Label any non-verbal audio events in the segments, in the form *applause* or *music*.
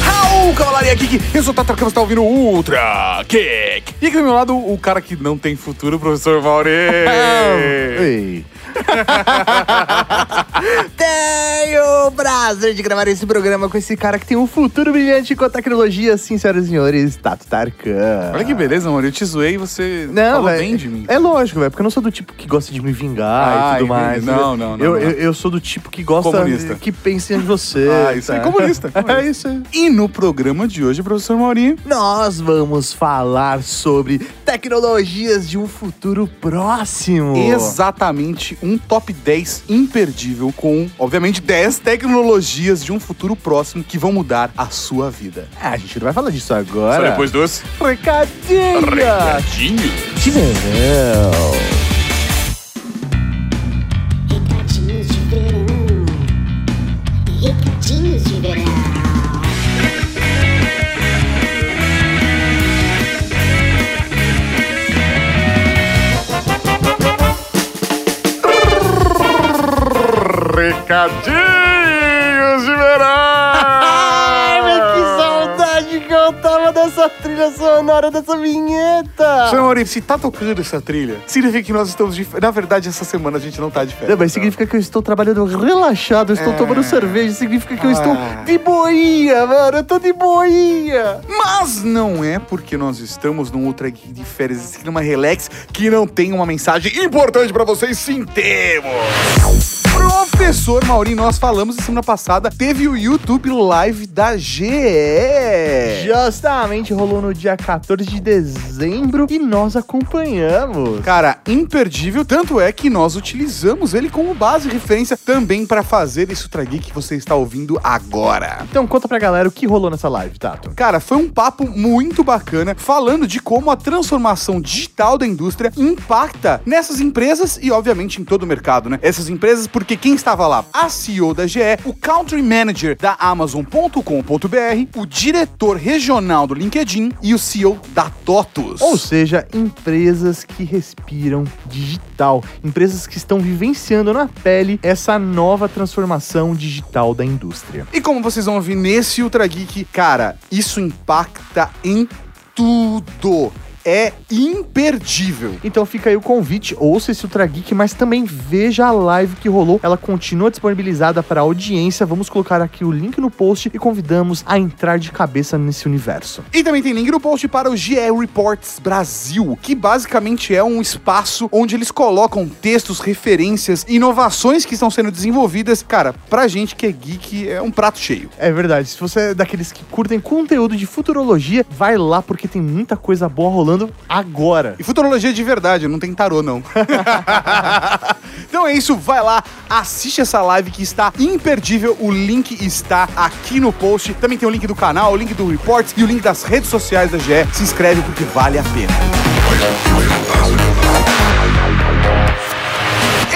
Raul, Cavalaria Geek, eu sou o Tata Campos, tá ouvindo o Ultra Geek. E aqui do meu lado, o cara que não tem futuro, o professor Mauri. *laughs* Ei. *laughs* Tenho o prazer de gravar esse programa com esse cara que tem um futuro brilhante com a tecnologia, sim, senhoras e senhores, Tato Tarkan. Olha que beleza, Mauri, eu te zoei e você Não, falou véi, bem de mim. É lógico, velho, porque eu não sou do tipo que gosta de me vingar Ah, e tudo entendi. mais. Não, não, não, Eu, não. eu, eu sou do tipo que gosta, Comunista. que pensa em você. *laughs* Ah, isso aí, tá? comunista, *laughs* comunista. É isso aí. E no programa de hoje, professor Mauri, Nós vamos falar sobre tecnologias de um futuro próximo. exatamente um top 10 imperdível com, obviamente, 10 tecnologias de um futuro próximo que vão mudar a sua vida. Ah, a gente não vai falar disso agora. Só depois dos Recadinho! recadinhos. De verão. Recadinhos de *laughs* Ai, verão! que saudade que eu tava dessa trilha sonora, dessa vinheta! Senhor se tá tocando essa trilha, significa que nós estamos de. Na verdade, essa semana a gente não tá de férias. Não, mas tá? significa que eu estou trabalhando relaxado, eu estou É. tomando cerveja, significa que eu Ah. estou de boinha, mano, eu tô de boinha. Mas não é porque nós estamos num Ultra Geek de férias, esse clima relax, que não tem uma mensagem importante pra vocês. Sim, temos! Professor Mauri, nós falamos na semana passada, teve o YouTube Live da GE. Justamente rolou no dia 14 de dezembro e nós acompanhamos. Cara, imperdível, tanto é que nós utilizamos ele como base e referência também pra fazer Ultra Geek que você está ouvindo agora. Então conta pra galera o que rolou nessa live, Tato. Cara, foi um papo muito bacana falando de como a transformação digital da indústria impacta nessas empresas e, obviamente, em todo o mercado, né? Essas empresas, porque quem estava lá? A CEO da GE, o Country Manager da Amazon.com.br, o diretor regional do LinkedIn e o CEO da TOTUS. Ou seja, empresas que respiram digital, empresas que estão vivenciando na pele essa nova transformação digital da indústria. E como vocês vão ouvir nesse Ultra Geek, cara, isso impacta em tudo. É imperdível. Então fica aí o convite, ouça esse Ultra Geek, mas também veja a live que rolou. Ela continua disponibilizada para a audiência. Vamos colocar aqui o link no post e convidamos a entrar de cabeça nesse universo. E também tem link no post para o GE Reports Brasil, que basicamente é um espaço onde eles colocam textos, referências, inovações que estão sendo desenvolvidas. Cara, pra gente que é geek, é um prato cheio. É verdade, se você é daqueles que curtem conteúdo de futurologia, vai lá porque tem muita coisa boa rolando agora. E futurologia de verdade, não tem tarô, não. *laughs* então é isso, vai lá, assiste essa live que está imperdível. O link está aqui no post. Também tem o link do canal, o link do Reports e o link das redes sociais da GE. Se inscreve porque vale a pena.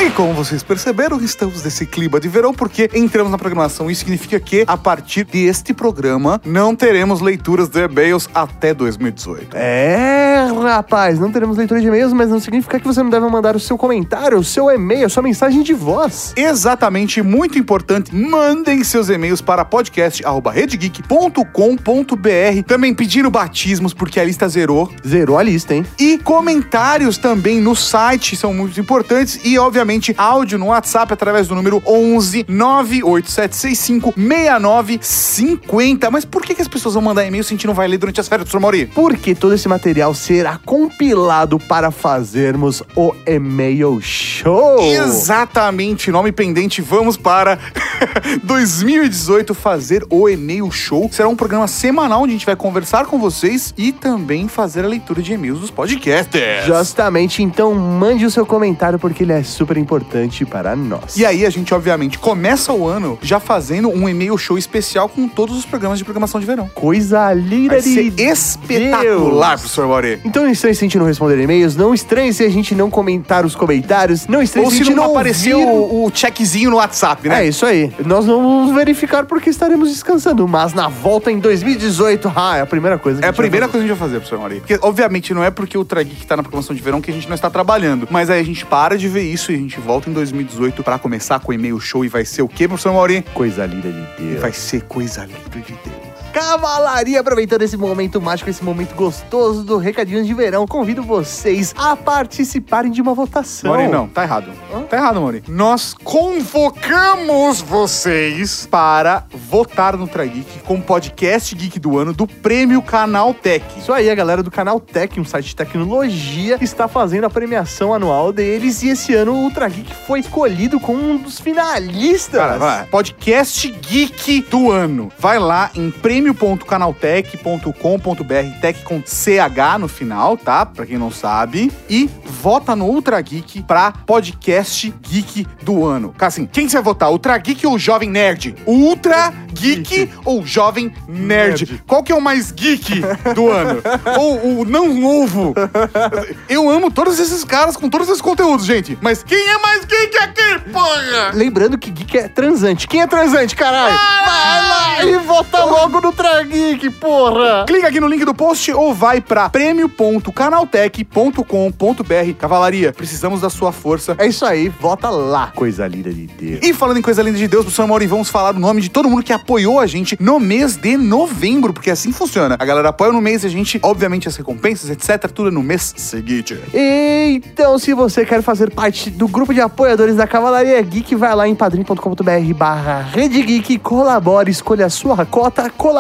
E como vocês perceberam, estamos nesse clima de verão porque entramos na programação. Isso significa que, a partir deste programa, não teremos leituras de e-mails até 2018. É, rapaz, não teremos leitura de e-mails, mas não significa que você não deve mandar o seu comentário, o seu e-mail, a sua mensagem de voz. Exatamente, muito importante. Mandem seus e-mails para podcast@redgeek.com.br. Também pedindo batismos porque a lista zerou. Zerou a lista, hein? E comentários também no site são muito importantes e obviamente áudio no WhatsApp através do número 11 98765 6950. Mas por que, que as pessoas vão mandar e-mail se a gente não vai ler durante as férias, professor Mauri? Porque todo esse material será compilado para fazermos o e-mail show. Exatamente, nome pendente, vamos para *laughs* 2018 fazer o e-mail show. Será um programa semanal onde a gente vai conversar com vocês e também fazer a leitura de e-mails dos podcasters. Justamente, então mande o seu comentário porque ele é super importante para nós. E aí a gente, obviamente, começa o ano já fazendo um e-mail show especial com todos os programas de programação de verão. Coisa linda de espetacular, Deus. professor Mauri. Então não estranhe se a gente não responder e-mails, não estranhe se a gente não comentar os comentários, não estranhe Ou se a se gente não não aparecer ouvir- o, o checkzinho no WhatsApp, né? É isso aí. Nós não vamos verificar porque estaremos descansando, mas na volta em 2018, ah, é a primeira coisa que É a vai primeira coisa que a gente vai fazer, professor Mauri. Porque, obviamente, não é porque o Ultra Geek tá na programação de verão que a gente não está trabalhando. Mas aí a gente para de ver isso e a gente volta em 2018 pra começar com o e-mail show e vai ser o quê, professor Mauri? Coisa linda de Deus. Vai ser coisa linda de Deus. Cavalaria, aproveitando esse momento mágico, esse momento gostoso do Recadinhos de Verão, convido vocês a participarem de uma votação. Mauri, não, tá errado. Tá errado, Mauri. Nós convocamos vocês para votar no Ultra Geek com o podcast Geek do ano do Prêmio Canal Tech. Isso aí, a galera do canal Tech, um site de tecnologia, está fazendo a premiação anual deles e esse ano o Ultra Geek foi escolhido como um dos finalistas. Cara, vai. Podcast Geek do ano. Vai lá em prêmio.canaltech.com.br, tech com CH no final, tá? Pra quem não sabe. E vota no Ultra Geek pra podcast Geek do ano. Cara, assim, quem você vai votar? Ultra Geek ou Jovem Nerd? Ultra Geek ou Jovem Nerd? Nerd. Qual que é o mais geek do ano? *laughs* ou o não novo? Eu amo todos esses caras com todos esses conteúdos, gente. Mas quem é mais geek aqui, porra? Lembrando que geek é transante. Quem é transante, caralho? Vai lá e vota logo no Ultra Geek, porra! Clica aqui no link do post ou vai pra prêmio.canaltech.com.br. Cavalaria, precisamos da sua força. É isso aí, vota lá. Coisa linda de Deus. E falando em coisa linda de Deus, professor Mauri, vamos falar o nome de todo mundo que apoiou a gente no mês de novembro, porque assim funciona. A galera apoia no mês e a gente, obviamente, as recompensas, etc., tudo é no mês seguinte. Então, se você quer fazer parte do grupo de apoiadores da Cavalaria Geek, vai lá em padrim.com.br barra Rede Geek, colabore, escolha a sua cota, colabore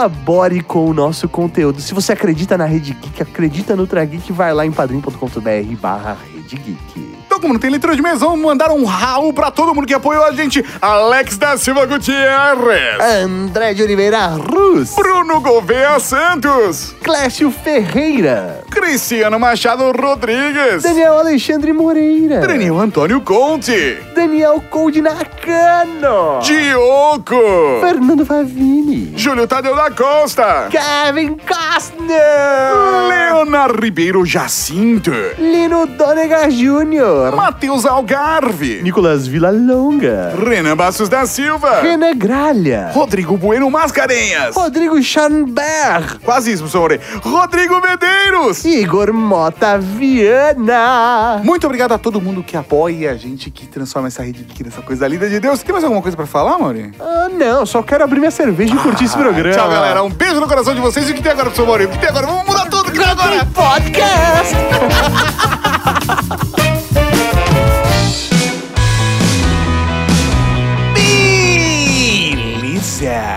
com o nosso conteúdo. Se você acredita na Rede Geek, acredita no Ultra Geek, vai lá em padrim.com.br barra Rede Geek. Então, como não tem leitura de mês, vamos mandar um ralo pra todo mundo que apoiou a gente. Alex da Silva Gutierrez. André de Oliveira Ruz, Bruno Gouveia Santos. Clécio Ferreira, Cristiano Machado Rodrigues. Daniel Alexandre Moreira, Daniel Antônio Conte. Daniel Cold Nakano, Diogo. Fernando Favini, Júlio Tadeu da Costa. Kevin Costner, Leonardo Ribeiro Jacinto. Lino Donega Jr., Matheus Algarve. Nicolas Villalonga, Renan Bastos da Silva. Renan Gralha, Rodrigo Bueno Mascarenhas. Rodrigo Schanberg, Quase isso. Ore. Rodrigo Medeiros. Igor Mota Viana. Muito obrigado a todo mundo que apoia a gente, que transforma essa rede geek nessa coisa linda de Deus. Tem mais alguma coisa pra falar, Mauri? Ah, não, só quero abrir minha cerveja e curtir esse programa. Tchau, galera. Um beijo no coração de vocês. E o que tem agora, professor Mauri? O que tem agora? Vamos mudar tudo. O que tem agora? Podcast. *laughs*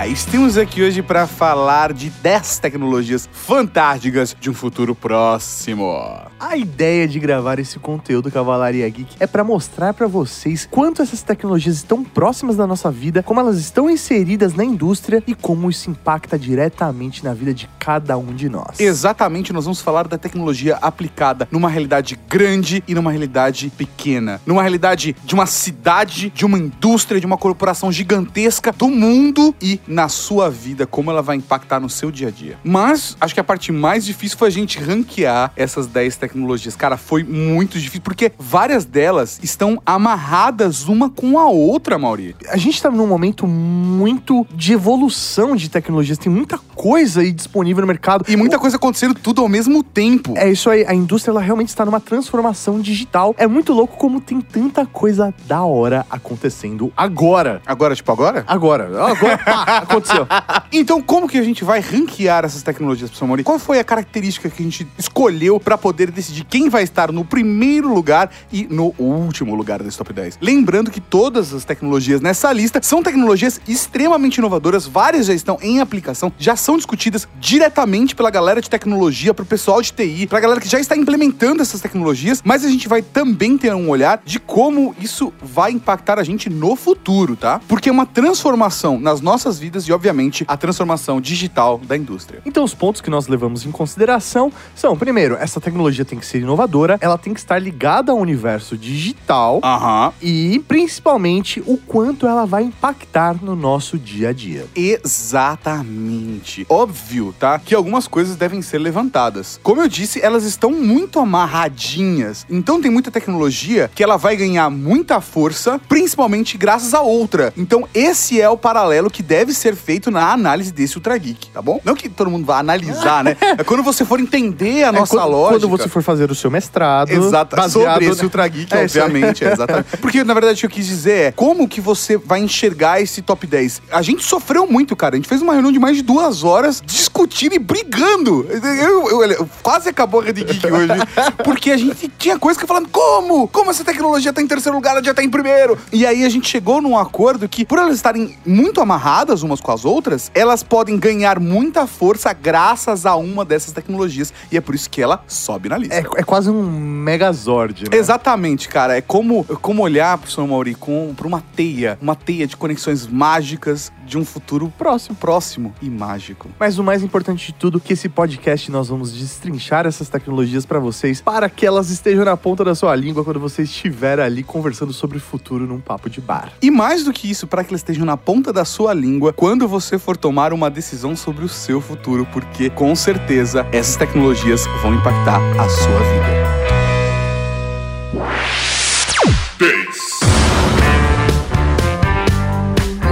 Estamos aqui hoje para falar de 10 tecnologias fantásticas de um futuro próximo. A ideia de gravar esse conteúdo Cavalaria Geek é pra mostrar pra vocês quanto essas tecnologias estão próximas da nossa vida, como elas estão inseridas na indústria e como isso impacta diretamente na vida de cada um de nós. Exatamente, nós vamos falar da tecnologia aplicada numa realidade grande e numa realidade pequena. Numa realidade de uma cidade, de uma indústria, de uma corporação gigantesca do mundo e na sua vida, como ela vai impactar no seu dia a dia. Mas acho que a parte mais difícil foi a gente ranquear essas 10 tecnologias. Cara, foi muito difícil porque várias delas estão amarradas uma com a outra, Mauri. A gente tá num momento muito de evolução de tecnologias, tem muita coisa aí disponível no mercado. E muita coisa acontecendo tudo ao mesmo tempo. É isso aí, a indústria ela realmente está numa transformação digital. É muito louco como tem tanta coisa da hora acontecendo agora. Agora, tipo, agora? Agora, agora, pá, aconteceu. Então, como que a gente vai ranquear essas tecnologias, professor Mori? Qual foi a característica que a gente escolheu pra poder decidir quem vai estar no primeiro lugar e no último lugar desse top 10? Lembrando que todas as tecnologias nessa lista são tecnologias extremamente inovadoras, várias já estão em aplicação, já são discutidas diretamente pela galera de tecnologia, pro pessoal de TI, pra galera que já está implementando essas tecnologias, mas a gente vai também ter um olhar de como isso vai impactar a gente no futuro, tá? Porque uma transformação nas nossas vidas e, obviamente, a transformação digital da indústria. Então, os pontos que nós levamos em consideração são: primeiro, essa tecnologia tem que ser inovadora, ela tem que estar ligada ao universo digital Aham. e, principalmente, o quanto ela vai impactar no nosso dia a dia. Exatamente. Óbvio, tá? Que algumas coisas devem ser levantadas. Como eu disse, elas estão muito amarradinhas. Então tem muita tecnologia que ela vai ganhar muita força, principalmente graças a outra. Então esse é o paralelo que deve ser feito na análise desse Ultra Geek, tá bom? Não que todo mundo vá analisar, né? *laughs* É quando você for entender a nossa É, quando, lógica. Quando você for fazer o seu mestrado, Exato, baseado sobre esse Ultra Geek, É, obviamente, é, *laughs* exatamente. Porque, na verdade, o que eu quis dizer é como que você vai enxergar esse top 10. A gente sofreu muito, cara. A gente fez uma reunião de mais de duas horas discutindo e brigando. Eu, eu- eu- quase acabou a Rede Geek hoje. *laughs* Porque a gente tinha coisa que falando, como? Como essa tecnologia tá em terceiro lugar, ela já tá em primeiro? E aí a gente chegou num acordo que, por elas estarem muito amarradas umas com as outras, elas podem ganhar muita força graças a uma dessas tecnologias. E é por isso que ela sobe na lista. É, é quase um megazord, né? Exatamente, cara. É como, como olhar, professor Mauri, com, pra uma teia, uma teia de conexões mágicas de um futuro próximo, próximo e mágico. Mas o mais importante de tudo, que esse podcast nós vamos destrinchar essas tecnologias pra vocês, para que elas estejam na ponta da sua língua quando você estiver ali conversando sobre o futuro num papo de bar. E mais do que isso, para que elas estejam na ponta da sua língua quando você for tomar uma decisão sobre o seu futuro, porque com certeza essas tecnologias vão impactar a sua vida.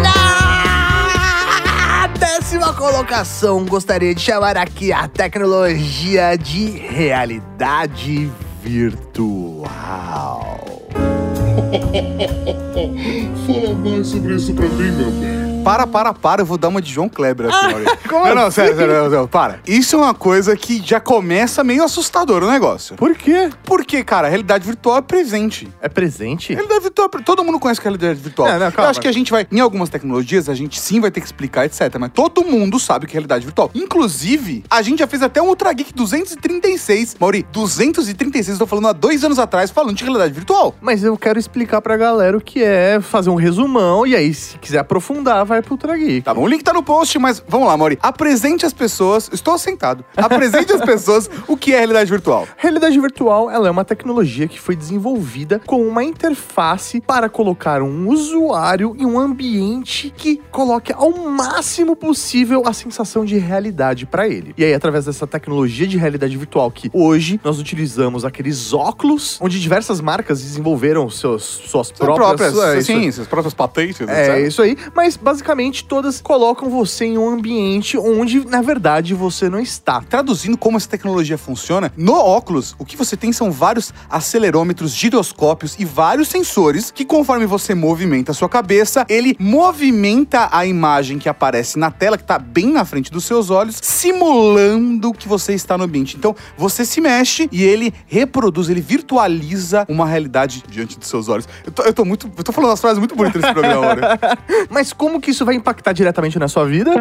Na décima colocação, gostaria de chamar aqui a tecnologia de realidade virtual. *laughs* Fala mais sobre isso pra mim, meu bem. Para, para, para, eu vou dar uma de João Kleber aqui, Mauri. *laughs* como não, não, assim? sério, sério, sério, sério, para. Isso é uma coisa que já começa meio assustador o negócio. Por quê? Porque, cara, a realidade virtual é presente. É presente? Realidade virtual, todo mundo conhece que é realidade virtual. Não, não, Eu calma. acho que a gente vai, em algumas tecnologias, a gente sim vai ter que explicar, etc. Mas todo mundo sabe que é realidade virtual. Inclusive, a gente já fez até um Ultra Geek 236. Mauri, 236, eu tô falando há dois anos atrás, falando de realidade virtual. Mas eu quero explicar pra galera o que é fazer um resumão e aí, se quiser aprofundar, vai pro Ultra. Tá bom, o link tá no post, mas vamos lá, Mauri. Apresente às pessoas, estou sentado. Apresente às pessoas o que é realidade virtual. Realidade virtual, ela é uma tecnologia que foi desenvolvida com uma interface para colocar um usuário em um ambiente que coloque ao máximo possível a sensação de realidade para ele. E aí, através dessa tecnologia de realidade virtual que hoje nós utilizamos aqueles óculos, onde diversas marcas desenvolveram seus, suas próprias, próprias, é, sim, suas próprias patentes, É etc. isso aí, mas basicamente todas colocam você em um ambiente onde, na verdade, você não está. Traduzindo como essa tecnologia funciona, no óculos, o que você tem são vários acelerômetros, giroscópios e vários sensores que, conforme você movimenta a sua cabeça, ele movimenta a imagem que aparece na tela, que tá bem na frente dos seus olhos, simulando que você está no ambiente. Então, você se mexe e ele reproduz, ele virtualiza uma realidade diante dos seus olhos. Eu tô, eu tô muito. Eu tô falando umas frases muito bonitas nesse programa, né? *laughs* Mas como que isso vai impactar diretamente na sua vida?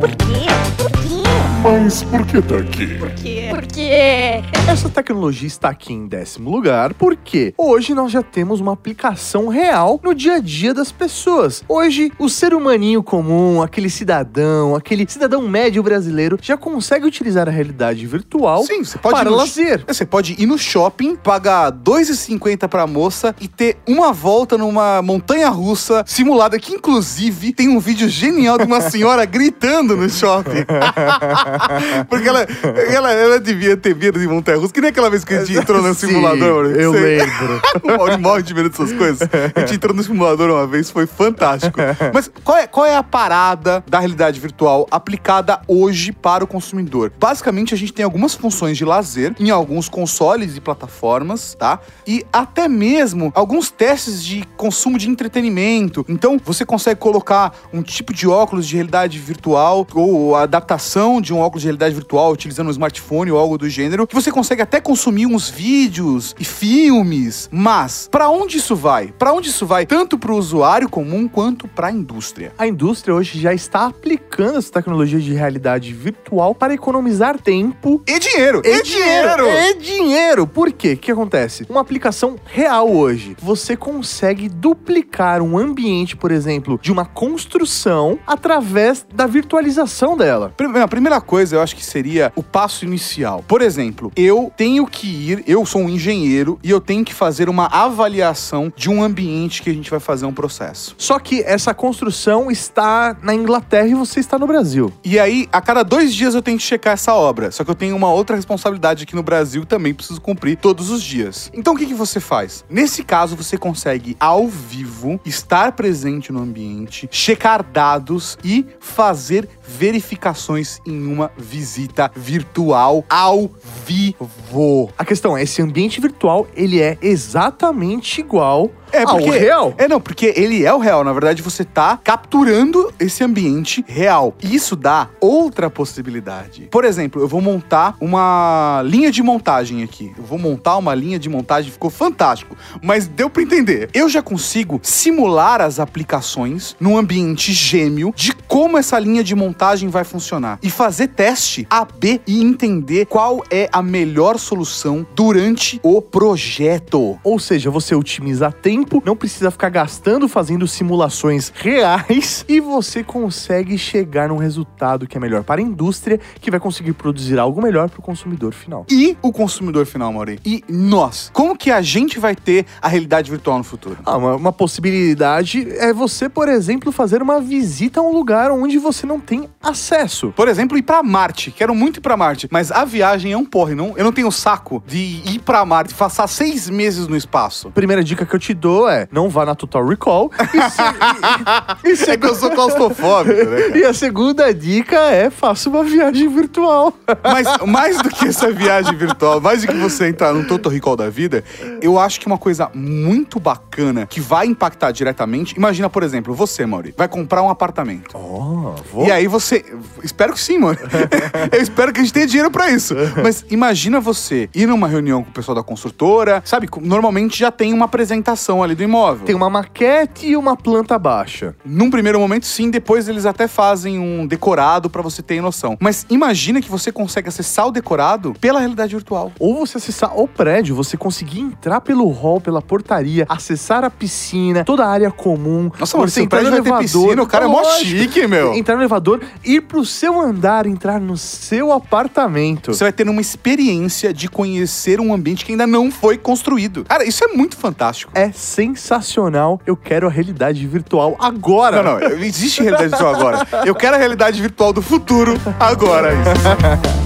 Por quê? Por quê? Mas por que tá aqui? Por quê? Por quê? Essa tecnologia está aqui em décimo lugar porque hoje nós já temos uma aplicação real no dia a dia das pessoas. Hoje, o ser humaninho comum, aquele cidadão, aquele cidadão médio brasileiro, já consegue utilizar a realidade virtual Sim, você pode para ir no- lazer. Você pode ir no shopping, pagar R$ 2,50 pra moça e ter uma volta numa montanha russa simulada, que inclusive tem um vídeo genial de uma senhora *laughs* gritando no shopping. *laughs* *laughs* Porque ela, ela, ela devia ter medo de montanha russa, que nem aquela vez que a gente entrou no *laughs* Sim, simulador. eu Você- lembro. *laughs* o Mauri morre de medo dessas coisas. A gente entrou no simulador uma vez, foi fantástico. Mas qual é, qual é a parada da realidade virtual aplicada hoje para o consumidor? Basicamente, a gente tem algumas funções de lazer em alguns consoles e plataformas, tá? E até mesmo alguns testes de consumo de entretenimento. Então, você consegue colocar um tipo de óculos de realidade virtual ou adaptação de um um óculos de realidade virtual utilizando um smartphone ou algo do gênero, que você consegue até consumir uns vídeos e filmes. Mas para onde isso vai? Para onde isso vai tanto para o usuário comum quanto para a indústria? A indústria hoje já está aplicando essa tecnologia de realidade virtual para economizar tempo E dinheiro! E, dinheiro! É dinheiro! Por quê? O que acontece? Uma aplicação real hoje. Você consegue duplicar um ambiente, por exemplo, de uma construção através da virtualização dela. A primeira coisa eu acho que seria o passo inicial. Por exemplo, eu tenho que ir, eu sou um engenheiro e eu tenho que fazer uma avaliação de um ambiente que a gente vai fazer um processo. Só que essa construção está na Inglaterra e você está no Brasil. E aí, a cada dois dias eu tenho que checar essa obra. Só que eu tenho uma outra responsabilidade aqui no Brasil também preciso cumprir todos os dias. Então o que, que você faz? Nesse caso, você consegue, ao vivo, estar presente no ambiente, checar dados e fazer verificações em uma visita virtual ao vivo. A questão é, esse ambiente virtual, ele é exatamente igual É porque real. É não, porque ele é o real. Na verdade, você tá capturando esse ambiente real. E isso dá outra possibilidade. Por exemplo, eu vou montar uma linha de montagem aqui. Eu vou montar uma linha de montagem, ficou fantástico. Mas deu pra entender. Eu já consigo simular as aplicações num ambiente gêmeo de como essa linha de montagem vai funcionar e fazer teste AB e entender qual é a melhor solução durante o projeto. Ou seja, você otimiza tempo, não precisa ficar gastando fazendo simulações reais e você consegue chegar num resultado que é melhor para a indústria, que vai conseguir produzir algo melhor para o consumidor final. e o consumidor final, Mauri. E nós. Como que a gente vai ter a realidade virtual no futuro? Ah, uma, uma possibilidade é você, por exemplo, fazer uma visita a um lugar onde você não tem acesso. Por exemplo, ir pra Marte. Quero muito ir pra Marte, mas a viagem é um porre. Não, eu não tenho saco de ir pra Marte, passar seis meses no espaço. Primeira dica que eu te dou é não vá na Total Recall. E, se- e- e *laughs* É que eu sou claustrofóbico, né? cara? E a segunda dica é faça uma viagem virtual. Mas mais do que essa viagem virtual, mais do que você entrar num Total Recall da vida, eu acho que uma coisa muito bacana que vai impactar diretamente. Imagina, por exemplo, você, Mauri, vai comprar um apartamento. Oh, vou. E aí você. Espero que sim, mano. *laughs* Eu espero que a gente tenha dinheiro pra isso. Mas imagina você ir numa reunião com o pessoal da construtora, sabe? Normalmente já tem uma apresentação ali do imóvel. Tem uma maquete e uma planta baixa. Num primeiro momento, sim, depois eles até fazem um decorado pra você ter noção. Mas imagina que você consegue acessar o decorado pela realidade virtual. Ou você acessar o prédio, você conseguir entrar pelo hall, pela portaria, acessar a piscina, toda a área comum. Nossa, mano, você prédio vai ter piscina, o cara é mó Lógico. chique, meu. Entrar no elevador, ir pro seu andar, entrar no seu apartamento. Você vai ter uma experiência de conhecer um ambiente que ainda não foi construído. Cara, isso é muito fantástico. É sensacional. Eu quero a realidade virtual agora. Não, não, existe realidade virtual agora. Eu quero a realidade virtual do futuro agora. Isso.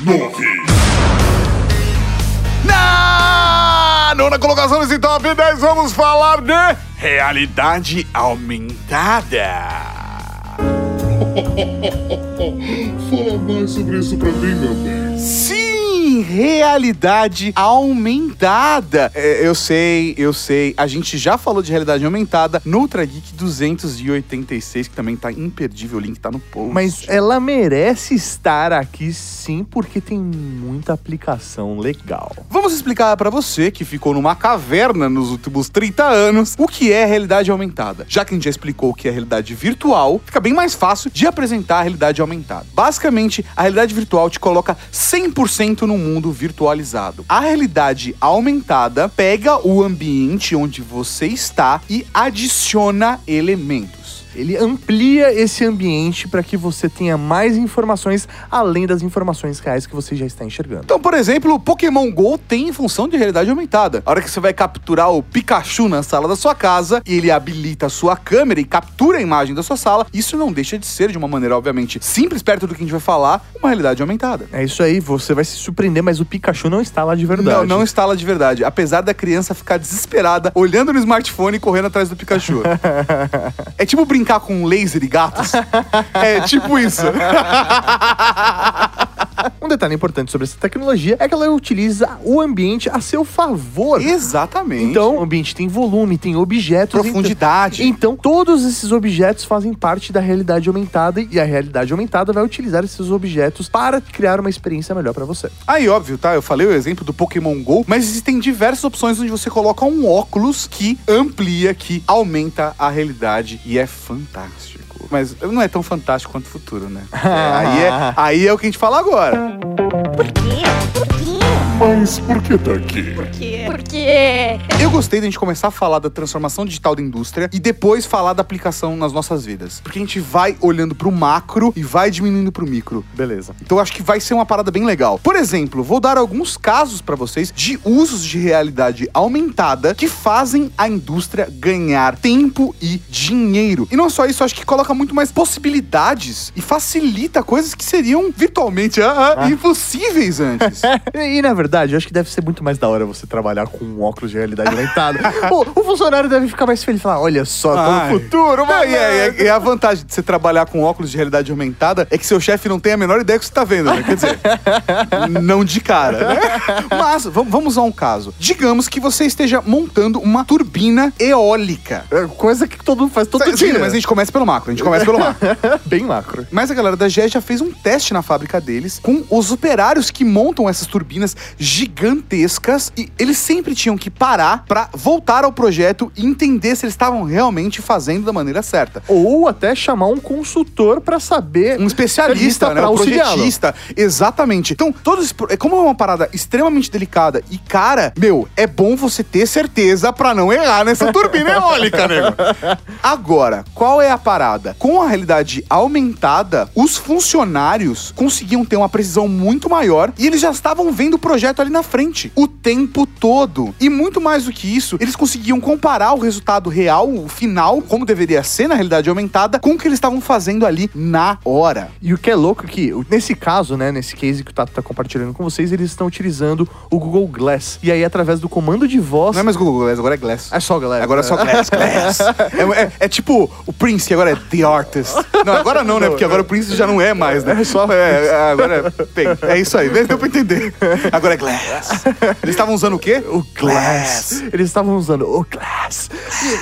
nove, Na nona colocação desse top 10, vamos falar de realidade aumentada. *laughs* fala mais sobre isso pra mim, meu bem. Sim, realidade aumentada. É, eu sei, eu sei. A gente já falou de realidade aumentada no Ultra Geek 286, que também tá imperdível. O link tá no post. Mas ela merece estar aqui sim, porque tem muita aplicação legal. Vamos explicar pra você que ficou numa caverna nos últimos 30 anos o que é realidade aumentada. Já que a gente já explicou o que é realidade virtual, fica bem mais fácil de apresentar a realidade aumentada. Basicamente, a realidade virtual te coloca 100% no mundo virtualizado. A realidade aumentada pega o ambiente onde você está e adiciona elementos. Ele amplia esse ambiente para que você tenha mais informações além das informações reais que você já está enxergando. Então, por exemplo, o Pokémon GO tem função de realidade aumentada. A hora que você vai capturar o Pikachu na sala da sua casa, e ele habilita a sua câmera e captura a imagem da sua sala, isso não deixa de ser, de uma maneira, obviamente, simples, perto do que a gente vai falar, uma realidade aumentada. É isso aí, você vai se surpreender, mas o Pikachu não está lá de verdade. Não, não instala de verdade. Apesar da criança ficar desesperada, olhando no smartphone e correndo atrás do Pikachu. *laughs* é tipo brincar com laser e gatos. *laughs* é tipo isso. *laughs* *laughs* Um detalhe importante sobre essa tecnologia é que ela utiliza o ambiente a seu favor. Exatamente. Então, o ambiente tem volume, tem objetos. profundidade. Então, todos esses objetos fazem parte da realidade aumentada e a realidade aumentada vai utilizar esses objetos para criar uma experiência melhor para você. Aí, óbvio, tá? Eu falei o exemplo do Pokémon GO, mas existem diversas opções onde você coloca um óculos que amplia, que aumenta a realidade e é fantástico. Mas não é tão fantástico quanto o futuro, né? *laughs* É, aí, é, aí é o que a gente fala agora. Por quê? Por quê? Mas por que tá aqui? Por quê? Por quê? Eu gostei da gente começar a falar da transformação digital da indústria e depois falar da aplicação nas nossas vidas. Porque a gente vai olhando pro macro e vai diminuindo pro micro. Beleza. Então eu acho que vai ser uma parada bem legal. Por exemplo, vou dar alguns casos pra vocês de usos de realidade aumentada que fazem a indústria ganhar tempo e dinheiro. E não só isso, acho que coloca muito mais possibilidades e facilita coisas que seriam virtualmente ah, ah, impossíveis antes. *laughs* E, na verdade, eu acho que deve ser muito mais da hora você trabalhar com um óculos de realidade aumentada. o, *laughs* o funcionário deve ficar mais feliz e falar: olha só, tô Ai. no futuro, mano. e, é- e a vantagem de você trabalhar com óculos de realidade aumentada é que seu chefe não tem a menor ideia do que você tá vendo, né? Quer dizer, *laughs* não de cara, né? Mas vam- vamos a um caso. Digamos que você esteja montando uma turbina eólica. É Coisa que todo mundo faz todo Sim, dia. mas a gente começa pelo macro, a gente começa pelo macro. *laughs* Bem macro. Mas a galera da GE já fez um teste na fábrica deles com os operários que montam essas turbinas gigantescas e eles sempre tinham que parar pra voltar ao projeto e entender se eles estavam realmente fazendo da maneira certa. Ou até chamar um consultor pra saber. Um especialista, né? Um projetista. Exatamente. Então, todos é como é uma parada extremamente delicada e cara, meu, é bom você ter certeza pra não errar nessa *laughs* turbina eólica, nego. Agora, qual é a parada? Com a realidade aumentada, os funcionários conseguiam ter uma precisão muito maior e eles já estavam vendo o projeto ali na frente o tempo todo. E muito mais do que isso, eles conseguiam comparar o resultado real, o final, como deveria ser na realidade aumentada, com o que eles estavam fazendo ali na hora. E o que é louco é que, nesse caso, né, nesse case que o Tato tá compartilhando com vocês, eles estão utilizando o Google Glass. E aí, através do comando de voz. Não é mais Google Glass, agora é Glass. É só, galera. Agora é só Glass, Glass. *laughs* É, é- é tipo o Prince, que agora é The Artist. Não, agora não, né? Porque agora o Prince já não é mais, né? É só. É, agora é, bem, é isso aí, deu pra entender. Agora é Glass. Eles estavam usando o quê? O Glass. Eles estavam usando o Glass.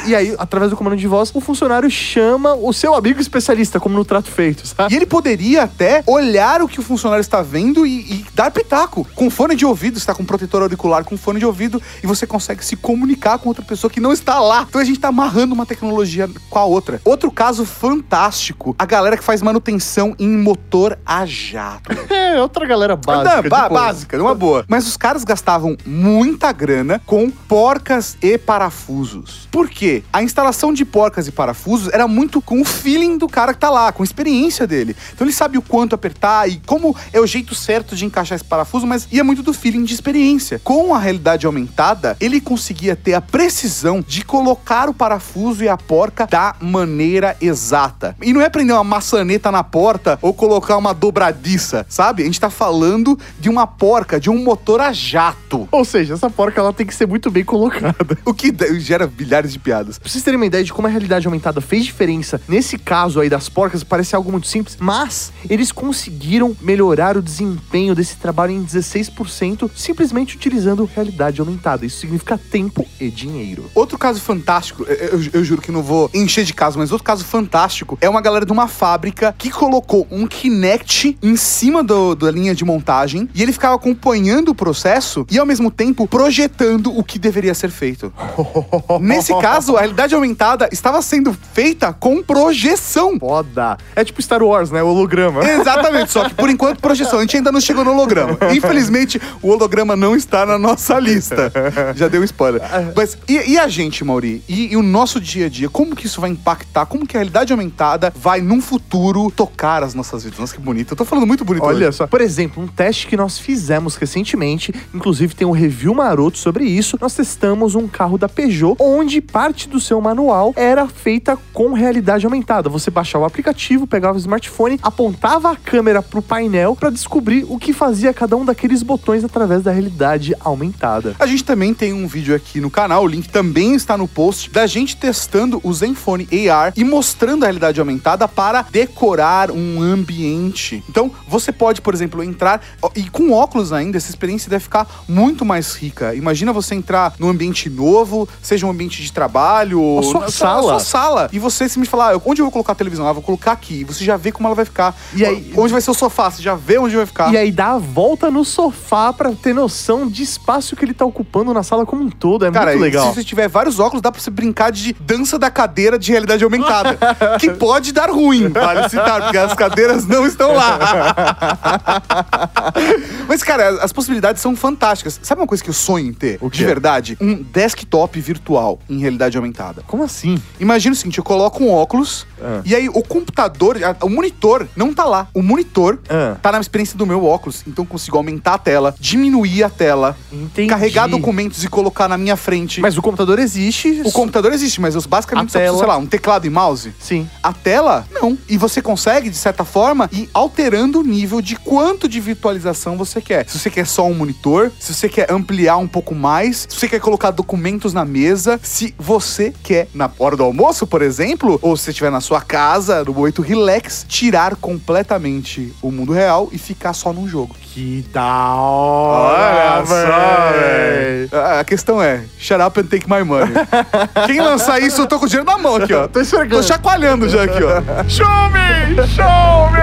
E, e aí, através do comando de voz, o funcionário chama o seu amigo especialista, como no trato feito, sabe? E ele poderia até olhar o que o funcionário está vendo e, e dar pitaco. Com fone de ouvido, está com protetor auricular com fone de ouvido e você consegue se comunicar com outra pessoa que não está lá. Então a gente está amarrando uma tecnologia com a outra. Outro caso fantástico, a galera que faz manutenção em motor a jato. *laughs* É, outra galera básica. Não, ba- coisa. básica, uma boa. Mas os caras gastavam muita grana com porcas e parafusos. Por quê? A instalação de porcas e parafusos era muito com o feeling do cara que tá lá, com a experiência dele. Então ele sabe o quanto apertar e como é o jeito certo de encaixar esse parafuso, mas ia muito do feeling de experiência. Com a realidade aumentada, ele conseguia ter a precisão de colocar o parafuso e a porca da maneira exata. E não é prender uma maçaneta na porta ou colocar uma dobradiça, sabe? A gente tá falando de uma porca, de um motor a jato. Ou seja, essa porca ela tem que ser muito bem colocada. O que gera milhares de piadas. Pra vocês terem uma ideia de como a realidade aumentada fez diferença nesse caso aí das porcas, parece algo muito simples, mas eles conseguiram melhorar o desempenho desse trabalho em 16% simplesmente utilizando realidade aumentada. Isso significa tempo e dinheiro. Outro caso fantástico, eu, eu- eu juro que não vou encher de caso, mas outro caso fantástico é uma galera de uma fábrica que colocou um Kinect em cima do- da linha de montagem e ele ficava acompanhando o processo e ao mesmo tempo projetando o que deveria ser feito. *laughs* Nesse caso, a realidade aumentada estava sendo feita com projeção. Foda. É tipo Star Wars, né? O holograma. *laughs* Exatamente, só que por enquanto projeção, a gente ainda não chegou no holograma. Infelizmente, o holograma não está na nossa lista. Já deu um spoiler. Mas e, e a gente, Mauri? E, e o nosso dia a dia? Como que isso vai impactar? Como que a realidade aumentada vai, num futuro, tocar as nossas vidas? Nossa, que bonito. Eu tô falando muito bonito Olha hoje. só. Por exemplo, um teste que nós fizemos recentemente, inclusive tem um review maroto sobre isso, nós testamos um carro da Peugeot, onde parte do seu manual era feita com realidade aumentada. Você baixava o aplicativo, pegava o smartphone, apontava a câmera pro painel para descobrir o que fazia cada um daqueles botões através da realidade aumentada. A gente também tem um vídeo aqui no canal, o link também está no post, da gente testando o Zenfone AR e mostrando a realidade aumentada para decorar um ambiente. Então, você pode, por exemplo, entrar e com óculos ainda, essa experiência deve ficar muito mais rica. Imagina você entrar num ambiente novo, seja um ambiente de trabalho, A sua na- sala. sua sala, e você se me falar, "Ah, onde eu vou colocar a televisão? Ah, vou colocar aqui. E você já vê como ela vai ficar. E aí- onde vai ser o sofá? Você já vê onde vai ficar. E aí dá a volta no sofá pra ter noção de espaço que ele tá ocupando na sala como um todo. É Cara, muito legal. se você tiver vários óculos, dá pra você brincar de dança da cadeira de realidade aumentada. *laughs* que pode dar ruim, vale citar, porque as cadeiras não estão lá. *laughs* Mas, cara, as possibilidades são fantásticas. Sabe uma coisa que eu sonho em ter? O quê? De verdade? Um desktop virtual em realidade aumentada. Como assim? Imagina o seguinte, eu coloco um óculos Ah. e aí o computador, a- o monitor não tá lá. O monitor Ah. tá na experiência do meu óculos, então eu consigo aumentar a tela, diminuir a tela, Entendi. carregar documentos e colocar na minha frente. Mas o computador existe. O computador existe, mas eu basicamente A só preciso, sei lá, um teclado e mouse. Sim. A tela, não. E você consegue, de certa forma, ir alterando o nível de quanto de virtualização você quer. Se você quer só um monitor, se você quer ampliar um pouco mais, se você quer colocar documentos na mesa, se você quer, na hora do almoço, por exemplo, ou se você estiver na sua casa, no momento relax, tirar completamente o mundo real e ficar só num jogo. Que da hora, velho. A a questão é, shut up and take my money. *laughs* Quem lançar isso, eu tô com o dinheiro na mão aqui, ó. Tô esfregando. Tô chacoalhando já aqui, ó. Show me! Show me!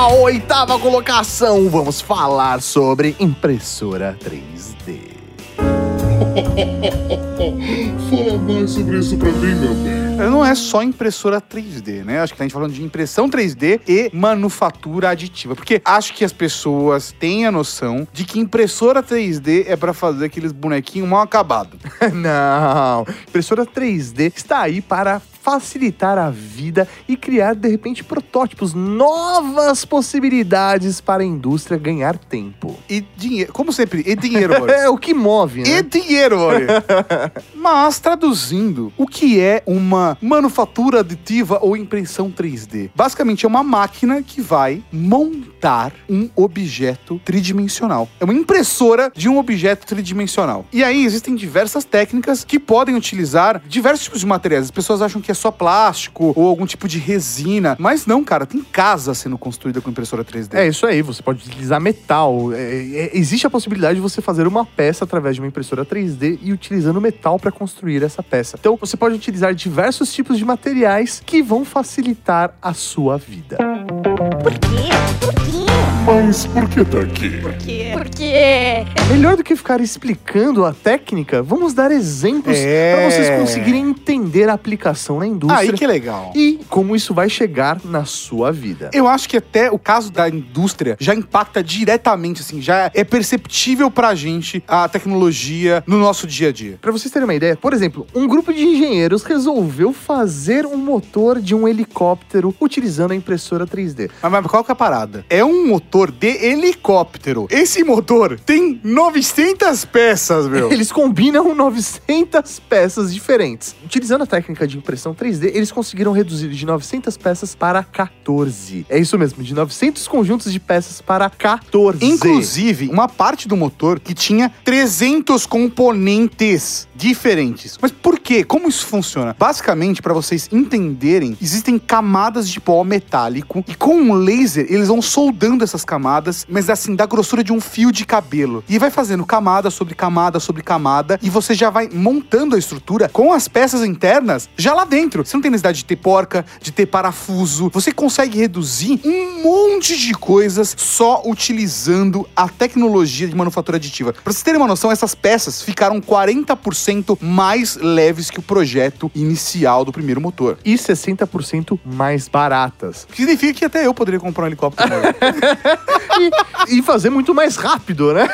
Na oitava colocação, vamos falar sobre impressora 3D. *laughs* Fala mais sobre isso pra mim, meu bem. Não é só impressora 3D, né? Acho que a gente tá falando de impressão 3D e manufatura aditiva. Porque acho que as pessoas têm a noção de que impressora 3D é pra fazer aqueles bonequinhos mal acabados. *laughs* Não, impressora 3D está aí para facilitar a vida e criar de repente protótipos, novas possibilidades para a indústria ganhar tempo. E dinheiro, como sempre, e dinheiro. *laughs* É o que move, né? E dinheiro. *laughs* Mas, traduzindo, o que é uma manufatura aditiva ou impressão 3D? Basicamente, é uma máquina que vai montar um objeto tridimensional. É uma impressora de um objeto tridimensional. E aí, existem diversas técnicas que podem utilizar diversos tipos de materiais. As pessoas acham que é só plástico ou algum tipo de resina. Mas não, cara, tem casa sendo construída com impressora 3D. É isso aí, você pode utilizar metal. É, é, existe a possibilidade de você fazer uma peça através de uma impressora 3D e utilizando metal para construir essa peça. Então você pode utilizar diversos tipos de materiais que vão facilitar a sua vida. Por quê? Por quê? Mas por que tá aqui? Por quê? Porque Melhor do que ficar explicando a técnica, vamos dar exemplos É. para vocês conseguirem entender a aplicação na indústria Aí que legal. e como isso vai chegar na sua vida. Eu acho que até o caso da indústria já impacta diretamente, assim, já é perceptível pra gente a tecnologia no nosso dia a dia. Para vocês terem uma ideia, por exemplo, um grupo de engenheiros resolveu fazer um motor de um helicóptero utilizando a impressora 3D. Mas, mas qual que é a parada? É um motor de helicóptero. Esse motor tem 900 peças, meu. *laughs* Eles combinam *laughs* 900 peças diferentes. Utilizando a técnica de impressão 3D, eles conseguiram reduzir de 900 peças para 14. É isso mesmo, de 900 conjuntos de peças para 14. Inclusive, uma parte do motor que tinha 300 componentes diferentes. Mas por quê? Como isso funciona? Basicamente, para vocês entenderem, existem camadas de pó metálico e com um laser eles vão soldando essas camadas, mas assim, da grossura de um fio de cabelo. E vai fazendo camada sobre camada sobre camada e você já vai montando a estrutura com as peças internas já lá dentro. Você não tem necessidade de ter porca, de ter parafuso. Você consegue reduzir um monte de coisas só utilizando a tecnologia de manufatura aditiva. Pra vocês terem uma noção, essas peças ficaram 40% 60% mais leves que o projeto inicial do primeiro motor. E 60% mais baratas. Significa que até eu poderia comprar um helicóptero. *laughs* e, e fazer muito mais rápido, né?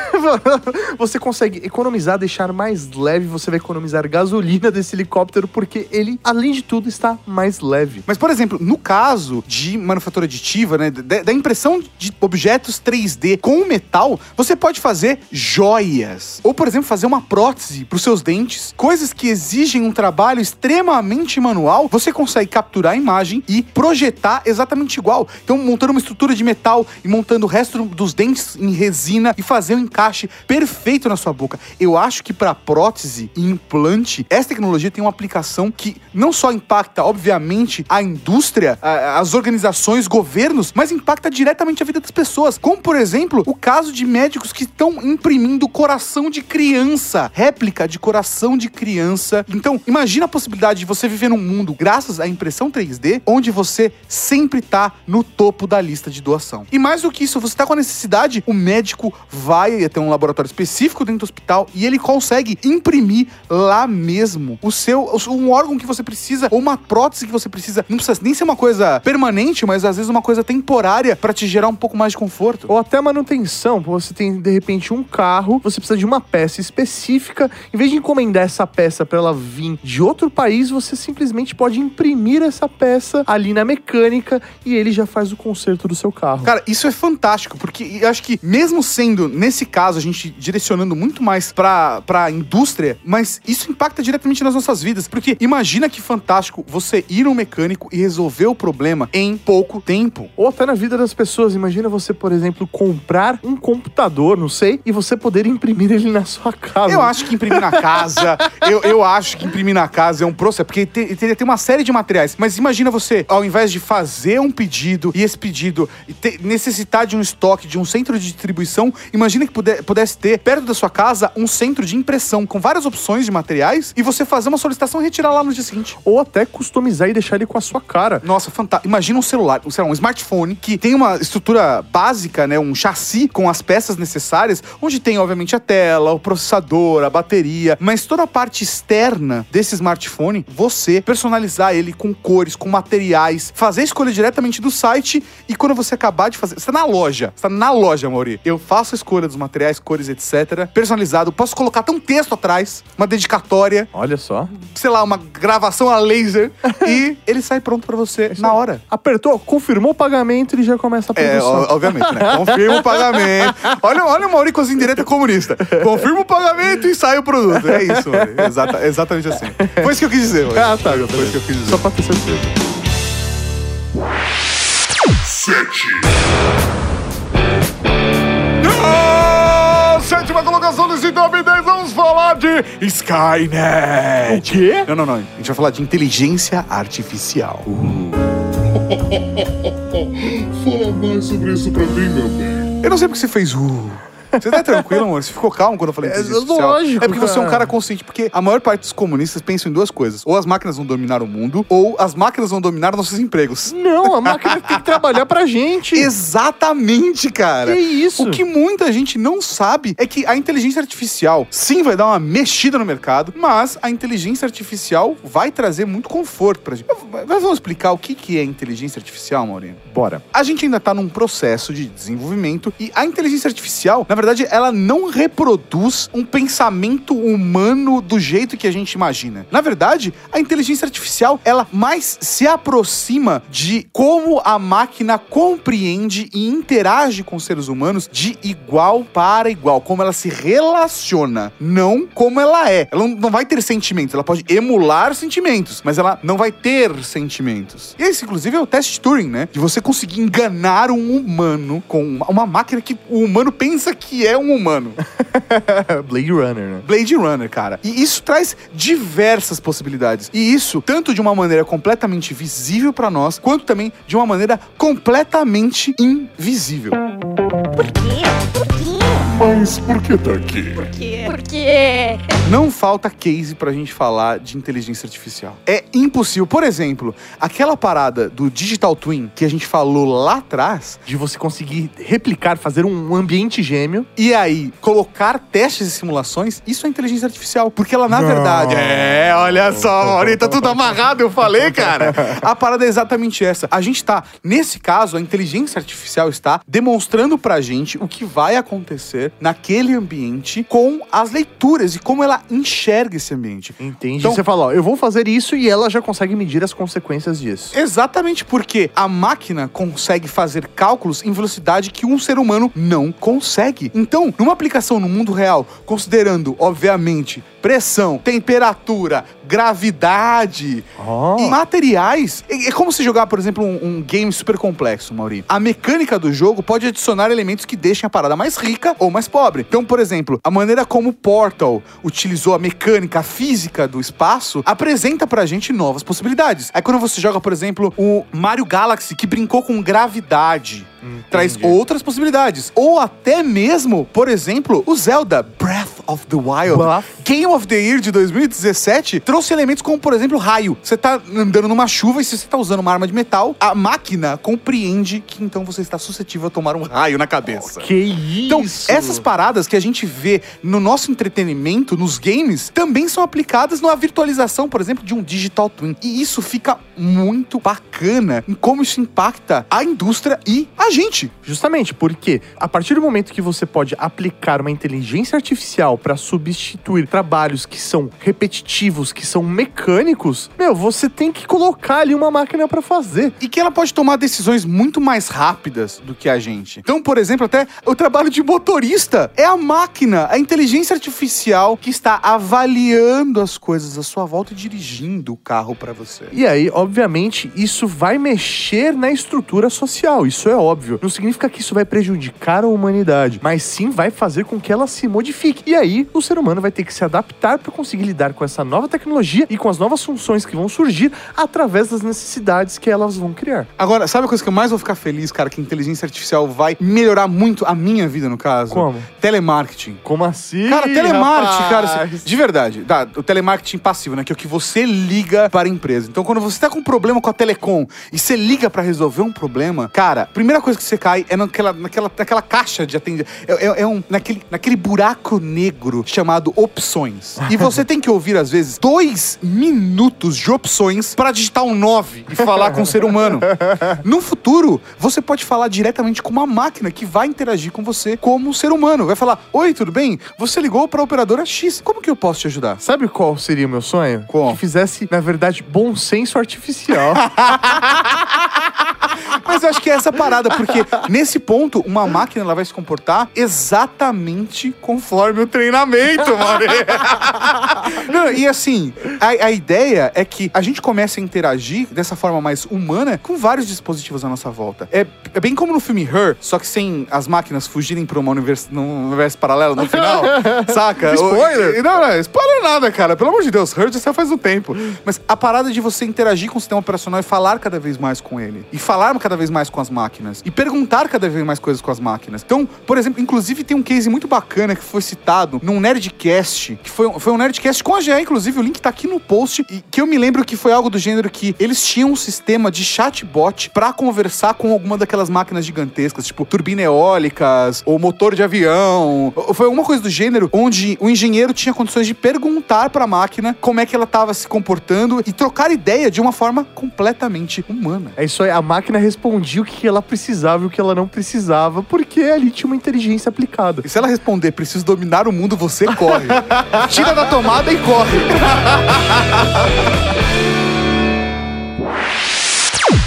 *laughs* Você consegue economizar, deixar mais leve, você vai economizar gasolina desse helicóptero, porque ele, além de tudo, está mais leve. Mas, por exemplo, no caso de manufatura aditiva, né, da, impressão de objetos 3D com metal, você pode fazer joias. Ou, por exemplo, fazer uma prótese para os seus dentes. Coisas que exigem um trabalho extremamente manual, você consegue capturar a imagem e projetar exatamente igual. Então, montando uma estrutura de metal e montando o resto dos dentes em resina e fazer um encaixe perfeito na sua boca. Eu acho que para prótese e implante, essa tecnologia tem uma aplicação que não só impacta, obviamente, a indústria, a- as organizações, governos, mas impacta diretamente a vida das pessoas. Como, por exemplo, o caso de médicos que estão imprimindo coração de criança, réplica de coração de criança. Então, imagina a possibilidade de você viver num mundo, graças à impressão 3D, onde você sempre tá no topo da lista de doação. E mais do que isso, você tá com a necessidade, o médico vai até um laboratório específico dentro do hospital e ele consegue imprimir lá mesmo o seu um órgão que você precisa ou uma prótese que você precisa. Não precisa nem ser uma coisa permanente, mas às vezes uma coisa temporária para te gerar um pouco mais de conforto. Ou até manutenção, você tem de repente um carro, você precisa de uma peça específica, em vez de encomendar essa peça para ela vir de outro país, você simplesmente pode imprimir essa peça ali na mecânica e ele já faz o conserto do seu carro. Cara, isso é fantástico, porque eu acho que mesmo sendo, nesse caso, a gente direcionando muito mais pra, pra indústria, mas isso impacta diretamente nas nossas vidas. Porque imagina que fantástico você ir no mecânico e resolver o problema em pouco tempo. Ou até na vida das pessoas. Imagina você, por exemplo, comprar um computador, não sei, e você poder imprimir ele na sua casa. Eu acho que imprimir na casa, *laughs* eu, eu acho que imprimir na casa é um processo, porque te- teria ter uma série de materiais. Mas imagina você, ao invés de fazer um pedido e esse pedido ter- necessitar de um estoque, de um centro de distribuição, imagina que puder- pudesse ter perto da sua casa um centro de impressão com várias opções de materiais e você fazer uma solicitação e retirar lá no dia seguinte. Ou até customizar e deixar ele com a sua cara. Nossa, fantástico. Imagina um celular, um, sei lá, um smartphone que tem uma estrutura básica, né? Um chassi com as peças necessárias, onde tem, obviamente, a tela, o processador, a bateria, mas toda a parte externa desse smartphone, você personalizar ele com cores, com materiais, fazer a escolha diretamente do site e quando você acabar de fazer. Você tá na loja. Você tá na loja, Mauri. Eu faço a escolha dos materiais, cores, etc. Personalizado. Posso colocar até um texto atrás, uma dedicatória Olha só. sei lá, uma gravação a laser *laughs* e ele sai pronto pra você na hora. Apertou, confirmou o pagamento, ele já começa a É, produção. ó- obviamente, né? Confirma o pagamento. Olha, olha o Mauri com as indiretas comunista. Confirma o pagamento e sai o produto. É isso. Exata- exatamente assim. Foi isso que eu quis dizer, Mauri. Ah, tá. Foi isso que eu quis dizer. Só pra ter certeza. Ah, sétima colocação desse top 10, vamos falar de Skynet. O quê? Não, não, não. A gente vai falar de inteligência artificial. *laughs* Fala mais sobre isso pra mim, meu bem. Eu não sei porque você fez uh. Você tá tranquilo, amor? Você ficou calmo quando eu falei É inteligência artificial? lógico, É porque você é um cara. cara consciente, porque a maior parte dos comunistas pensam em duas coisas. Ou as máquinas vão dominar o mundo, ou as máquinas vão dominar nossos empregos. Não, a máquina tem que trabalhar pra gente. *laughs* Exatamente, cara. Que isso? O que muita gente não sabe é que a inteligência artificial, sim, vai dar uma mexida no mercado, mas a inteligência artificial vai trazer muito conforto pra gente. Mas vamos explicar o que que é inteligência artificial, Maurinho? Bora. a gente ainda tá num processo de desenvolvimento e a inteligência artificial, na verdade, ela não reproduz um pensamento humano do jeito que a gente imagina. Na verdade, a inteligência artificial, ela mais se aproxima de como a máquina compreende e interage com seres humanos de igual para igual, como ela se relaciona, não como ela é. Ela não- vai ter sentimentos, ela pode emular sentimentos, mas ela não vai ter sentimentos. E esse, inclusive, é o teste de Turing, né? De você conseguir enganar um humano com uma máquina que o humano pensa que é um humano. *laughs* Blade Runner, né? Blade Runner, cara. E isso traz diversas possibilidades. E isso, tanto de uma maneira completamente visível pra nós, quanto também de uma maneira completamente invisível. Por quê? Por quê? Mas por que tá aqui? Por quê? Porque. Não falta case pra gente falar de inteligência artificial. É impossível. Por exemplo, aquela parada do Digital Twin que a gente falou lá atrás, De você conseguir replicar, fazer um ambiente gêmeo. e aí colocar testes e simulações, isso é inteligência artificial. Porque ela, na Não. verdade. É, olha só, Maurício, tá tudo amarrado, eu falei, cara. A parada é exatamente essa. A gente tá, nesse caso, a inteligência artificial está demonstrando pra gente o que vai acontecer naquele ambiente com as leituras e como ela enxerga esse ambiente. Entende? Então- você fala, ó, eu vou fazer isso e ela já consegue medir as consequências disso. Exatamente porque a máquina consegue fazer cálculos em velocidade que um ser humano não consegue. Então, numa aplicação no mundo real, considerando, obviamente, pressão, temperatura, gravidade Ó. e materiais, é, é como se jogar, por exemplo, um, um game super complexo, Mauri. A mecânica do jogo pode adicionar elementos que deixem a parada mais rica ou mais pobre. Então, por exemplo, a maneira como Portal utilizou a mecânica, a física do espaço, apresenta pra gente novas possibilidades. Aí quando você joga, por exemplo, o Mario Galaxy, que brincou com gravidade, traz outras possibilidades. Ou até mesmo, por exemplo, o Zelda Breath of the Wild. Game of the Year de 2017 trouxe elementos como, por exemplo, raio. Você tá andando numa chuva e se você tá usando uma arma de metal, a máquina compreende que então você está suscetível a tomar um raio na cabeça. Que isso? Então, essas paradas que a gente vê no nosso entretenimento, nos games, também são aplicadas na virtualização, por exemplo, de um digital twin. E isso fica muito bacana em como isso impacta a indústria e a gente. Justamente porque a partir do momento que você pode aplicar uma inteligência artificial para substituir trabalhos que são repetitivos, que são mecânicos, meu, você tem que colocar ali uma máquina para fazer. E que ela pode tomar decisões muito mais rápidas do que a gente. Então, por exemplo, até o trabalho de motorista é a máquina, a inteligência artificial que está avaliando as coisas à sua volta e dirigindo o carro para você. E aí, obviamente, isso vai mexer na estrutura social, isso é óbvio. Não significa que isso vai prejudicar a humanidade, mas sim vai fazer com que ela se modifique. E aí, o ser humano vai ter que se adaptar para conseguir lidar com essa nova tecnologia e com as novas funções que vão surgir através das necessidades que elas vão criar. Agora, sabe a coisa que eu mais vou ficar feliz, cara? Que a inteligência artificial vai melhorar muito a minha vida, no caso? Como? Telemarketing. Como assim? Cara, telemarketing, cara, rapaz? assim, de verdade, o telemarketing passivo, né, que é o que você liga para a empresa. Então, quando você tá com um problema com a Telecom e você liga para resolver um problema, cara, primeira coisa que você cai é naquela, naquela, naquela caixa de atendimento, é, é- é um, naquele, naquele buraco negro chamado opções. E você tem que ouvir, às vezes, dois minutos de opções para digitar um 9 e falar com o ser humano. No futuro, você pode falar diretamente com uma máquina que vai interagir com você como um ser humano. Vai falar: Oi, tudo bem? Você ligou para a operadora X. Como que eu posso te ajudar? Sabe qual seria o meu sonho? Qual? Que fizesse, na verdade, bom senso artificial. *laughs* Mas eu acho que é essa parada, porque nesse ponto, uma máquina ela vai se comportar exatamente conforme o treinamento, mano. *laughs* Não, e assim, a, a ideia é que a gente comece a interagir dessa forma mais humana com vários dispositivos à nossa volta. É, é bem como no filme Her, só que sem as máquinas fugirem pra uma univers, num universo paralelo no final, *laughs* saca? Spoiler! O- não, não, spoiler nada, cara. Pelo amor de Deus, Her já faz um tempo. Mas a parada de você interagir com o sistema operacional e falar cada vez mais com ele. E falar cada vez mais com as máquinas. E perguntar cada vez mais coisas com as máquinas. Então, por exemplo, inclusive tem um case muito bacana que foi citado num Nerdcast, que foi, foi um Nerdcast com a GE, inclusive, o link tá aqui no post, e que eu me lembro que foi algo do gênero que eles tinham um sistema de chatbot pra conversar com alguma daquelas máquinas gigantescas, tipo turbina eólicas, ou motor de avião. Foi alguma coisa do gênero onde o engenheiro tinha condições de perguntar pra máquina como é que ela tava se comportando e trocar ideia de uma forma completamente humana. É isso aí, a máquina respondia o que ela precisava e o que ela não precisava, porque ali tinha uma inteligência aplicada. E se ela responder, preciso dominar o mundo, você corre. *laughs* Tira da tomada e corre.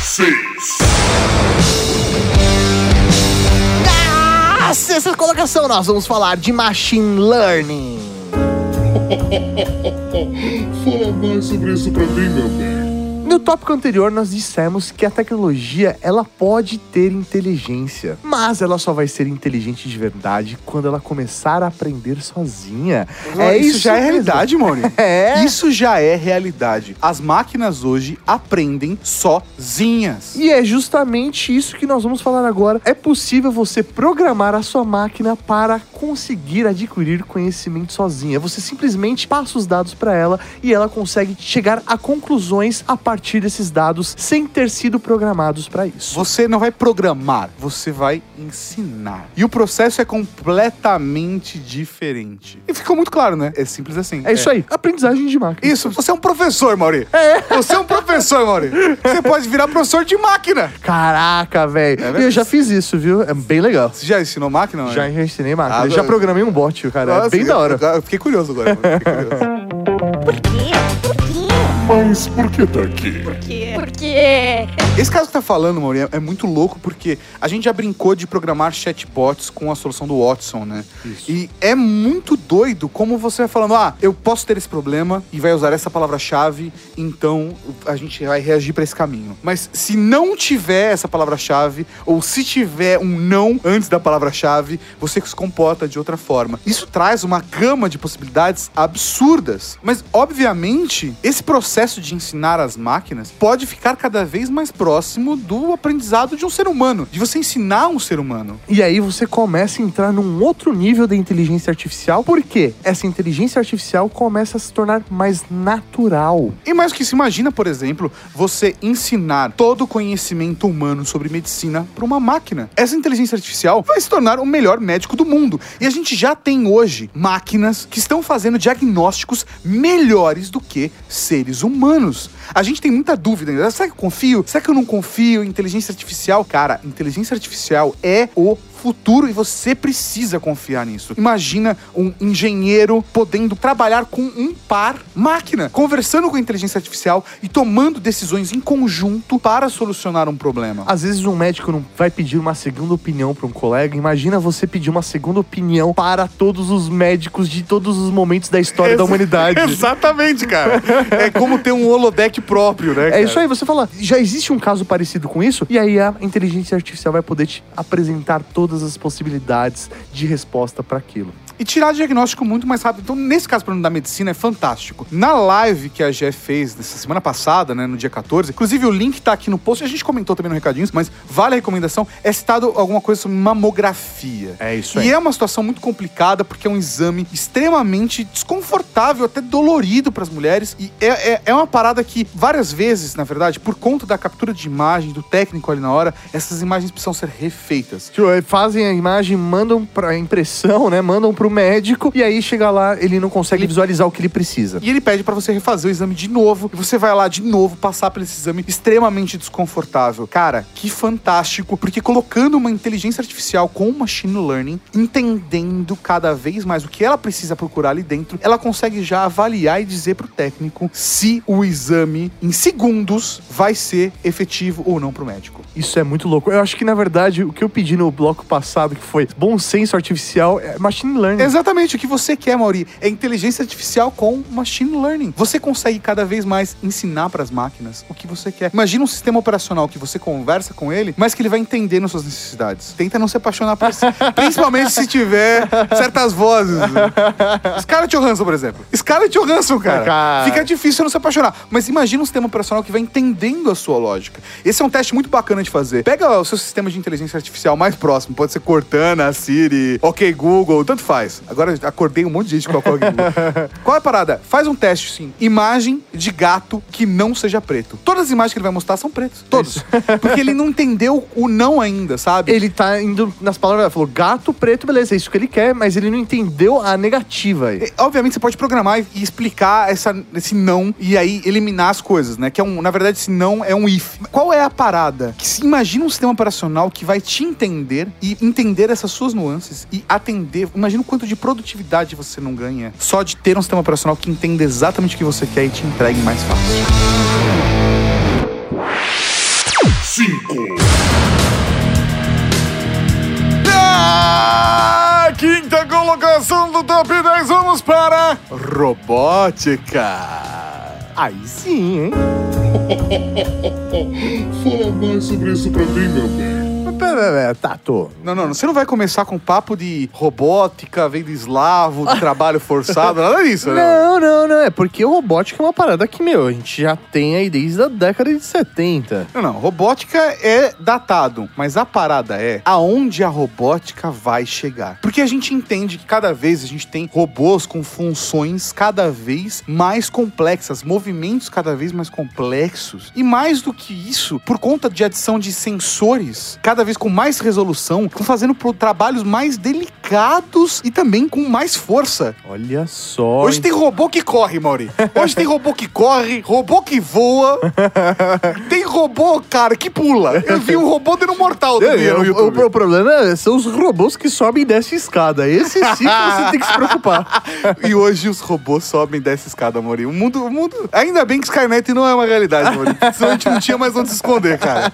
Seis. Na sexta colocação, nós vamos falar de Machine Learning. *laughs* Fala mais sobre isso pra mim, meu bem. No tópico anterior, nós dissemos que a tecnologia ela pode ter inteligência, mas ela só vai ser inteligente de verdade quando ela começar a aprender sozinha. É isso, já é realidade, Mauri. *laughs* É. Isso já é realidade. As máquinas hoje aprendem sozinhas. E é justamente isso que nós vamos falar agora. É possível você programar a sua máquina para conseguir adquirir conhecimento sozinha. Você simplesmente passa os dados para ela e ela consegue chegar a conclusões a partir desses dados sem ter sido programados para isso. Você não vai programar, você vai ensinar. E o processo é completamente diferente. E ficou muito claro, né? É simples assim. É isso aí, aprendizagem de máquina. Isso, você é um professor, Mauri. É. Você é um professor, Mauri. Você pode virar professor de máquina. Caraca, velho. verdade. eu já fiz isso, viu? É bem legal. Você já ensinou máquina? Mauri? Já, ensinei máquina. Ah, já eu- programei um bot, cara. É Nossa, bem da hora. Eu, eu fiquei curioso agora. Fiquei curioso. *laughs* Mas por que tá aqui? Porque Esse caso que tá falando, Mauri, é- é muito louco porque a gente já brincou de programar chatbots com a solução do Watson, né? E é muito doido como você vai falando, ah, eu posso ter esse problema e vai usar essa palavra-chave, então a gente vai reagir pra esse caminho. Mas se não tiver essa palavra-chave, ou se tiver um não antes da palavra-chave, você se comporta de outra forma. Isso traz uma gama de possibilidades absurdas. Mas, obviamente, esse processo de ensinar as máquinas pode ficar cada vez mais próximo do aprendizado de um ser humano, de você ensinar um ser humano. E aí você começa a entrar num outro nível da inteligência artificial, porque essa inteligência artificial começa a se tornar mais natural. E mais que isso, imagina, por exemplo, você ensinar todo o conhecimento humano sobre medicina para uma máquina. Essa inteligência artificial vai se tornar o melhor médico do mundo. E a gente já tem hoje máquinas que estão fazendo diagnósticos melhores do que seres humanos. A gente tem muita dúvida ainda. Será que eu confio? Será que eu não confio inteligência artificial? Cara, inteligência artificial é o futuro e você precisa confiar nisso. Imagina um engenheiro podendo trabalhar com um par máquina, conversando com a inteligência artificial e tomando decisões em conjunto para solucionar um problema. Às vezes um médico não vai pedir uma segunda opinião para um colega. Imagina você pedir uma segunda opinião para todos os médicos de todos os momentos da história da Ex- humanidade. *laughs* Exatamente, cara. É como ter um holodeck próprio, né? É isso aí, você fala, já existe um caso parecido com isso? E aí a inteligência artificial vai poder te apresentar todas as possibilidades de resposta para aquilo. E tirar diagnóstico muito mais rápido. Então, nesse caso, para da medicina, é fantástico. Na live que a GE fez nessa semana passada, né, no dia 14, inclusive o link tá aqui no post, a gente comentou também no recadinhos, mas vale a recomendação, é citado alguma coisa sobre mamografia. É isso E é uma situação muito complicada, porque é um exame extremamente desconfortável, até dolorido para as mulheres. E é, é, é uma parada que, várias vezes, na verdade, por conta da captura de imagem, do técnico ali na hora, essas imagens precisam ser refeitas. Aí fazem a imagem, mandam pra impressão, né? Mandam pro médico e aí chega lá, ele não consegue visualizar o que ele precisa. E ele pede pra você refazer o exame de novo. E você vai lá de novo passar por esse exame extremamente desconfortável. Cara, que fantástico. Porque colocando uma inteligência artificial com machine learning, entendendo cada vez mais o que ela precisa procurar ali dentro, ela consegue já avaliar e dizer pro técnico se o exame em segundos vai ser efetivo ou não pro médico. Isso é muito louco. Eu acho que, na verdade, o que eu pedi no bloco passado, que foi bom senso artificial, é machine learning. Exatamente, o que você quer, Mauri, é inteligência artificial com machine learning. Você consegue cada vez mais ensinar para as máquinas o que você quer. Imagina um sistema operacional que você conversa com ele, mas que ele vai entender nas suas necessidades. Tenta não se apaixonar por isso, *laughs* principalmente se tiver certas vozes. Scarlett Johansson, por exemplo. Scarlett Johansson, cara. Cara. Fica difícil não se apaixonar. Mas imagina um sistema operacional que vai entendendo a sua lógica. Esse é um teste muito bacana de fazer. Pega o seu sistema de inteligência artificial mais próximo. Pode ser Cortana, Siri, OK Google, tanto faz. Agora eu acordei um monte de gente com Google. *laughs* Qual é a parada? Faz um teste, sim. Imagem de gato que não seja preto. Todas as imagens que ele vai mostrar são pretas. Todos. Porque ele não entendeu o não ainda, sabe? Ele tá indo nas palavras, ele falou gato preto, beleza, é isso que ele quer, mas ele não entendeu a negativa aí. E, Obviamente você pode programar e e explicar essa, esse não e aí eliminar as coisas, né? Que é um, na verdade, esse não é um if. Qual é a parada? Que se imagina um sistema operacional que vai te entender e entender essas suas nuances e atender. Imagina o quanto de produtividade você não ganha só de ter um sistema operacional que entenda exatamente o que você quer e te entregue mais fácil. 5, Ah, quinta colocação do top 10, vamos para robótica. Aí sim, hein? *laughs* Fala mais sobre isso pra mim, meu bem. Pera, pera, Tato. Não, não, você não vai começar com papo de robótica, venda eslavo, de *laughs* trabalho forçado, nada disso, né? Não, não, não. É porque robótica é uma parada que, meu, a gente já tem aí desde a década de 70. Não, não, robótica é datado, mas a parada é aonde a robótica vai chegar. Porque a gente entende que cada vez a gente tem robôs com funções cada vez mais complexas, movimentos cada vez mais complexos. E mais do que isso, por conta de adição de sensores, cada vez com mais resolução, estão fazendo pro- trabalhos mais delicados e também com mais força. Olha só. Hoje tem robô que corre, Mauri. Hoje tem robô que corre, robô que voa. tem robô, cara, que pula. Eu vi um robô dando um mortal no o, o- o problema é- são os robôs que sobem e descem escada. Esse sim que você tem que se preocupar. *laughs* E hoje os robôs sobem dessa escada, Mauri. O mundo, o mundo. Ainda bem que Skynet não é uma realidade, Mauri. Senão a gente não tinha mais onde se esconder, cara.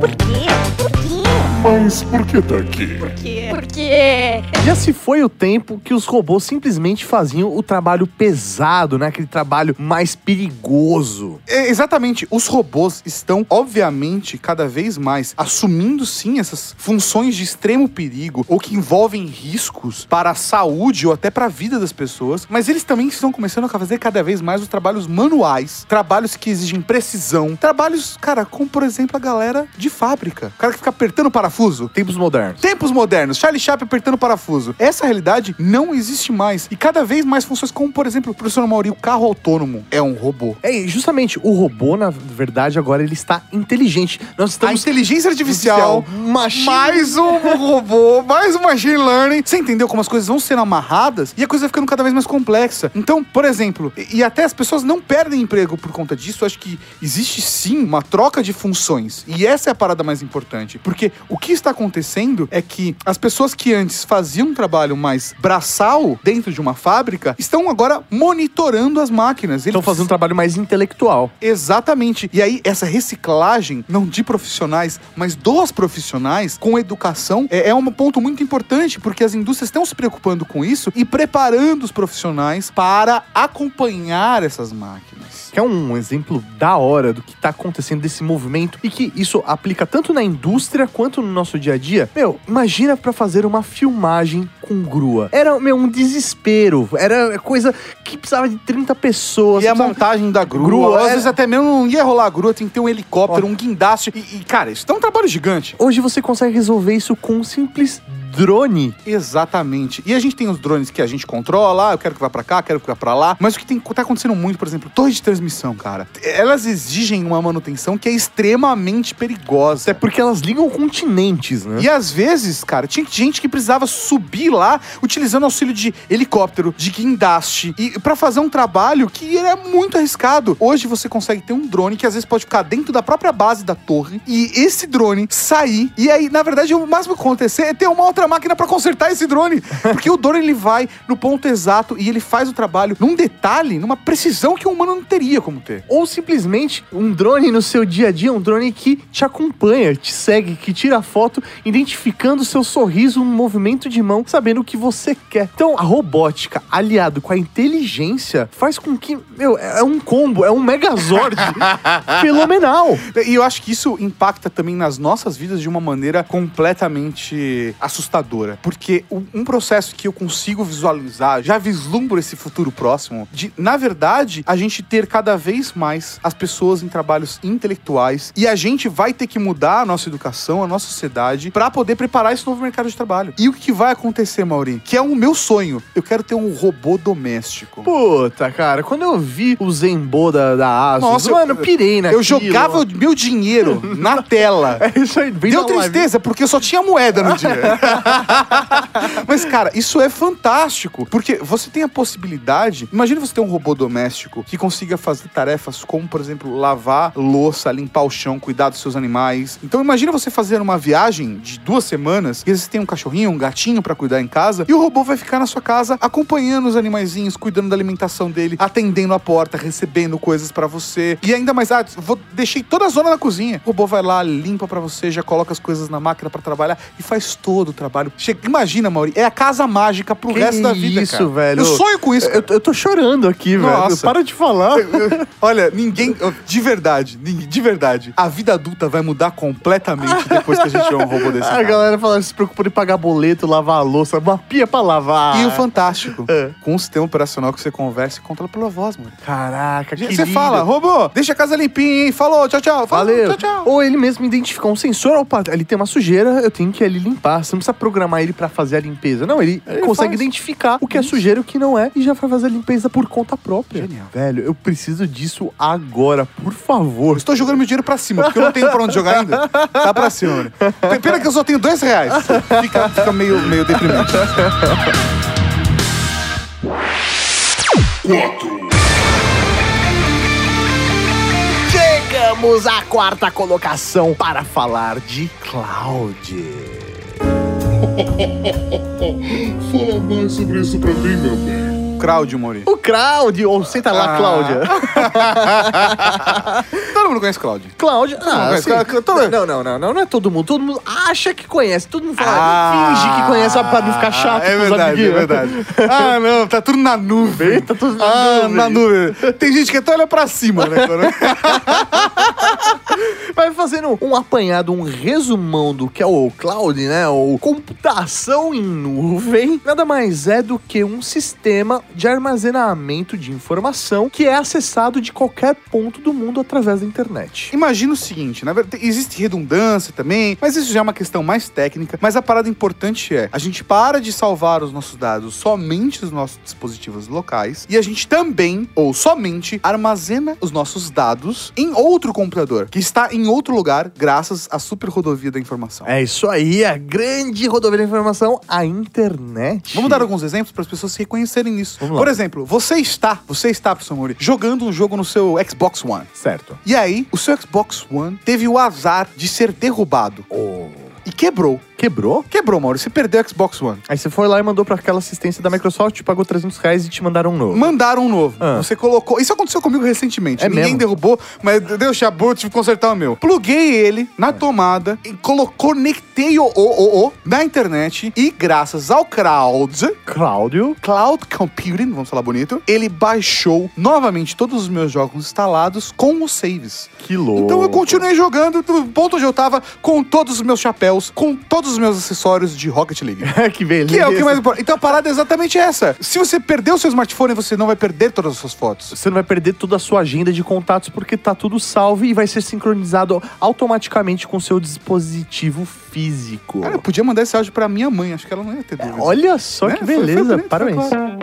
Por quê? Por quê? Mas por que tá aqui? Por quê? Por quê? Já se foi o tempo que os robôs simplesmente faziam o trabalho pesado, né? Aquele trabalho mais perigoso. É, exatamente. Os robôs estão, obviamente, cada vez mais assumindo sim essas funções de extremo perigo ou que envolvem riscos para a saúde ou até para a vida das pessoas, mas eles também estão começando a fazer cada vez mais os trabalhos manuais, trabalhos que exigem precisão, trabalhos, cara, como por exemplo a galera de fábrica, o cara que fica apertando parafuso. Tempos modernos. Tempos modernos, Charlie Chaplin apertando parafuso. Essa realidade não existe mais. E cada vez mais funções, como por exemplo, o professor Mauri, o carro autônomo é um robô. É, e justamente, o robô, na verdade, agora ele está inteligente. Nós A estamos... inteligência artificial, Machine- mais um *laughs* robô, mais um machine learning. Você entendeu como as coisas vão sendo amarradas e a coisa vai ficando cada vez mais complexa. Então, por exemplo, e, e até as pessoas não perdem emprego por conta disso. Acho que existe sim uma troca de funções. E essa é a parada mais importante. Porque o que está acontecendo é que as pessoas que antes faziam um trabalho mais braçal dentro de uma fábrica estão agora monitorando as máquinas. Estão Eles- fazendo um trabalho mais intelectual. Exatamente. E aí, essa reciclagem, não de profissionais, mas dos profissionais, com educação, é, é um ponto muito importante, porque as indústrias estão se preocupando com isso e preparando os profissionais para acompanhar essas máquinas. Que é um exemplo da hora do que tá acontecendo desse movimento e que isso aplica tanto na indústria quanto no nosso dia a dia. Meu, imagina pra fazer uma filmagem com grua. Era, meu, um desespero. Era coisa que precisava de 30 pessoas. E a montagem da grua, Grua, às é- vezes até mesmo não ia rolar a grua, tem que ter um helicóptero, um guindaste. E, e, cara, isso é um trabalho gigante. Hoje você consegue resolver isso com um simples drone. Exatamente. E a gente tem os drones que a gente controla, ah, eu quero que vá pra cá, quero que vá pra lá. Mas o que tem, tá acontecendo muito, por exemplo, torre de transmissão, cara. Elas exigem uma manutenção que é extremamente perigosa. Até porque elas ligam continentes, né? E às vezes, cara, tinha gente que precisava subir lá utilizando auxílio de helicóptero, de guindaste, e para fazer um trabalho que era muito arriscado. Hoje você consegue ter um drone que às vezes pode ficar dentro da própria base da torre e esse drone sair. E aí, na verdade, o máximo que acontecer é ter uma outra máquina para consertar esse drone, porque o drone ele vai no ponto exato e ele faz o trabalho num detalhe, numa precisão que o humano não teria como ter. Ou simplesmente um drone no seu dia a dia, um drone que te acompanha, te segue, que tira foto, identificando o seu sorriso, um movimento de mão, sabendo o que você quer. Então, a robótica, aliado com a inteligência, faz com que, meu, é um combo, é um megazord *laughs* fenomenal. E eu acho que isso impacta também nas nossas vidas de uma maneira completamente assustadora. Porque o- um processo que eu consigo visualizar, já vislumbro esse futuro próximo, de, na verdade, a gente ter cada vez mais as pessoas em trabalhos intelectuais e a gente vai ter que mudar a nossa educação, a nossa sociedade, para poder preparar esse novo mercado de trabalho. E o que vai acontecer, Mauri? Que é o meu sonho. Eu quero ter um robô doméstico. Puta, cara, quando eu vi o Zenbo da, da Asus, Nossa, eu- mano, eu pirei naquilo. Eu jogava meu dinheiro na tela. *laughs* É isso aí, bem Deu na live. tristeza, porque só tinha moeda no dia. *laughs* *laughs* Mas, cara, isso é fantástico. Porque você tem a possibilidade. Imagina você ter um robô doméstico que consiga fazer tarefas como, por exemplo, lavar louça, limpar o chão, cuidar dos seus animais. Então, imagina você fazer uma viagem de duas semanas e vezes tem um cachorrinho, um gatinho pra cuidar em casa e o robô vai ficar na sua casa acompanhando os animaizinhos, cuidando da alimentação dele, atendendo a porta, recebendo coisas pra você. E ainda mais, ah, vou, deixei toda a zona da cozinha. O robô vai lá, limpa pra você, já coloca as coisas na máquina pra trabalhar e faz todo o trabalho. Trabalho. Che- Imagina, Mauri, é a casa mágica pro Que resto da vida, isso, cara. velho. Eu sonho com isso. Eu, eu tô chorando aqui, Nossa. velho. Para de falar. Olha, ninguém. De verdade, de verdade. A vida adulta vai mudar completamente depois que a gente tiver um robô desse. *laughs* A cara. galera fala, se preocupa em pagar boleto, lavar a louça, uma pia pra lavar. E o fantástico, É. com um sistema operacional que você conversa e controla pela voz, mano. Caraca, que Você lindo. fala, robô, deixa a casa limpinha, hein? Falou, tchau, tchau. Falou, Valeu. tchau, tchau. Ou ele mesmo identificar um sensor, opa, ali tem uma sujeira, eu tenho que ali limpar. Você não precisa programar ele pra fazer a limpeza. Não, ele, Ele consegue faz. identificar o que é sujeira e o que não é e já vai fazer a limpeza por conta própria. Genial. Velho, eu preciso disso agora, por favor. Estou jogando meu dinheiro pra cima, porque eu não tenho pra onde jogar ainda. Tá pra cima. P- Pena que eu só tenho dois reais. Fica, fica meio, meio deprimente. 4, Chegamos à quarta colocação para falar de cloud. *laughs* fala mais sobre isso pra mim, meu bem. Cláudio Mori. O Cloud, ou senta lá, Ah. Cláudia. *laughs* Todo mundo conhece Cláudio. Cláudia, ah, mas assim, todo- não, não, não, não, não é todo mundo. Todo mundo acha que conhece, todo mundo fala, Ah, finge que conhece pra não ficar chato É verdade, é verdade. Ah, não, tá tudo na nuvem. Tá tudo na ah, nuvem. na nuvem. Tem gente que até olha pra cima, né? *laughs* Vai fazendo um apanhado, um resumão do que é o cloud, né? Ou computação em nuvem. Nada mais é do que um sistema de armazenamento de informação que é acessado de qualquer ponto do mundo através da internet. Imagina o seguinte, na verdade, existe redundância também, mas isso já é uma questão mais técnica. Mas a parada importante é, a gente para de salvar os nossos dados somente nos nossos dispositivos locais e a gente também, ou somente, armazena os nossos dados em outro computador, que está em outro lugar, graças à super rodovia da informação. É isso aí, a grande rodovia da informação, a internet. Vamos dar alguns exemplos para as pessoas se reconhecerem nisso. Por exemplo, você está, você está, professor Mori, jogando um jogo no seu Xbox One. Certo. E aí, o seu Xbox One teve o azar de ser derrubado. E quebrou. Quebrou? Quebrou, Mauro. Você perdeu o Xbox One. Aí você foi lá e mandou pra aquela assistência da Microsoft, pagou 300 reais e te mandaram um novo. Mandaram um novo. Ah. Você colocou. Isso aconteceu comigo recentemente. É Ninguém mesmo? derrubou, mas deu chabu, tive que consertar o meu. Pluguei ele na tomada e conectei o, o, o, o na internet. E graças ao Cloud, Cláudio. Cloud Computing, vamos falar bonito, ele baixou novamente todos os meus jogos instalados com os saves. Que louco. Então eu continuei jogando do ponto onde eu tava, com todos os meus chapéus, com todos os meus acessórios de Rocket League. *laughs* que beleza. Que é o que mais importa. Então a parada é exatamente essa. Se você perder o seu smartphone, você não vai perder todas as suas fotos. Você não vai perder toda a sua agenda de contatos porque tá tudo salvo e vai ser sincronizado automaticamente com o seu dispositivo físico. Cara, eu podia mandar esse áudio pra minha mãe, acho que ela não ia ter dúvida. Olha só Né? que Foi- foi beleza. bonito, foi Parabéns. claro.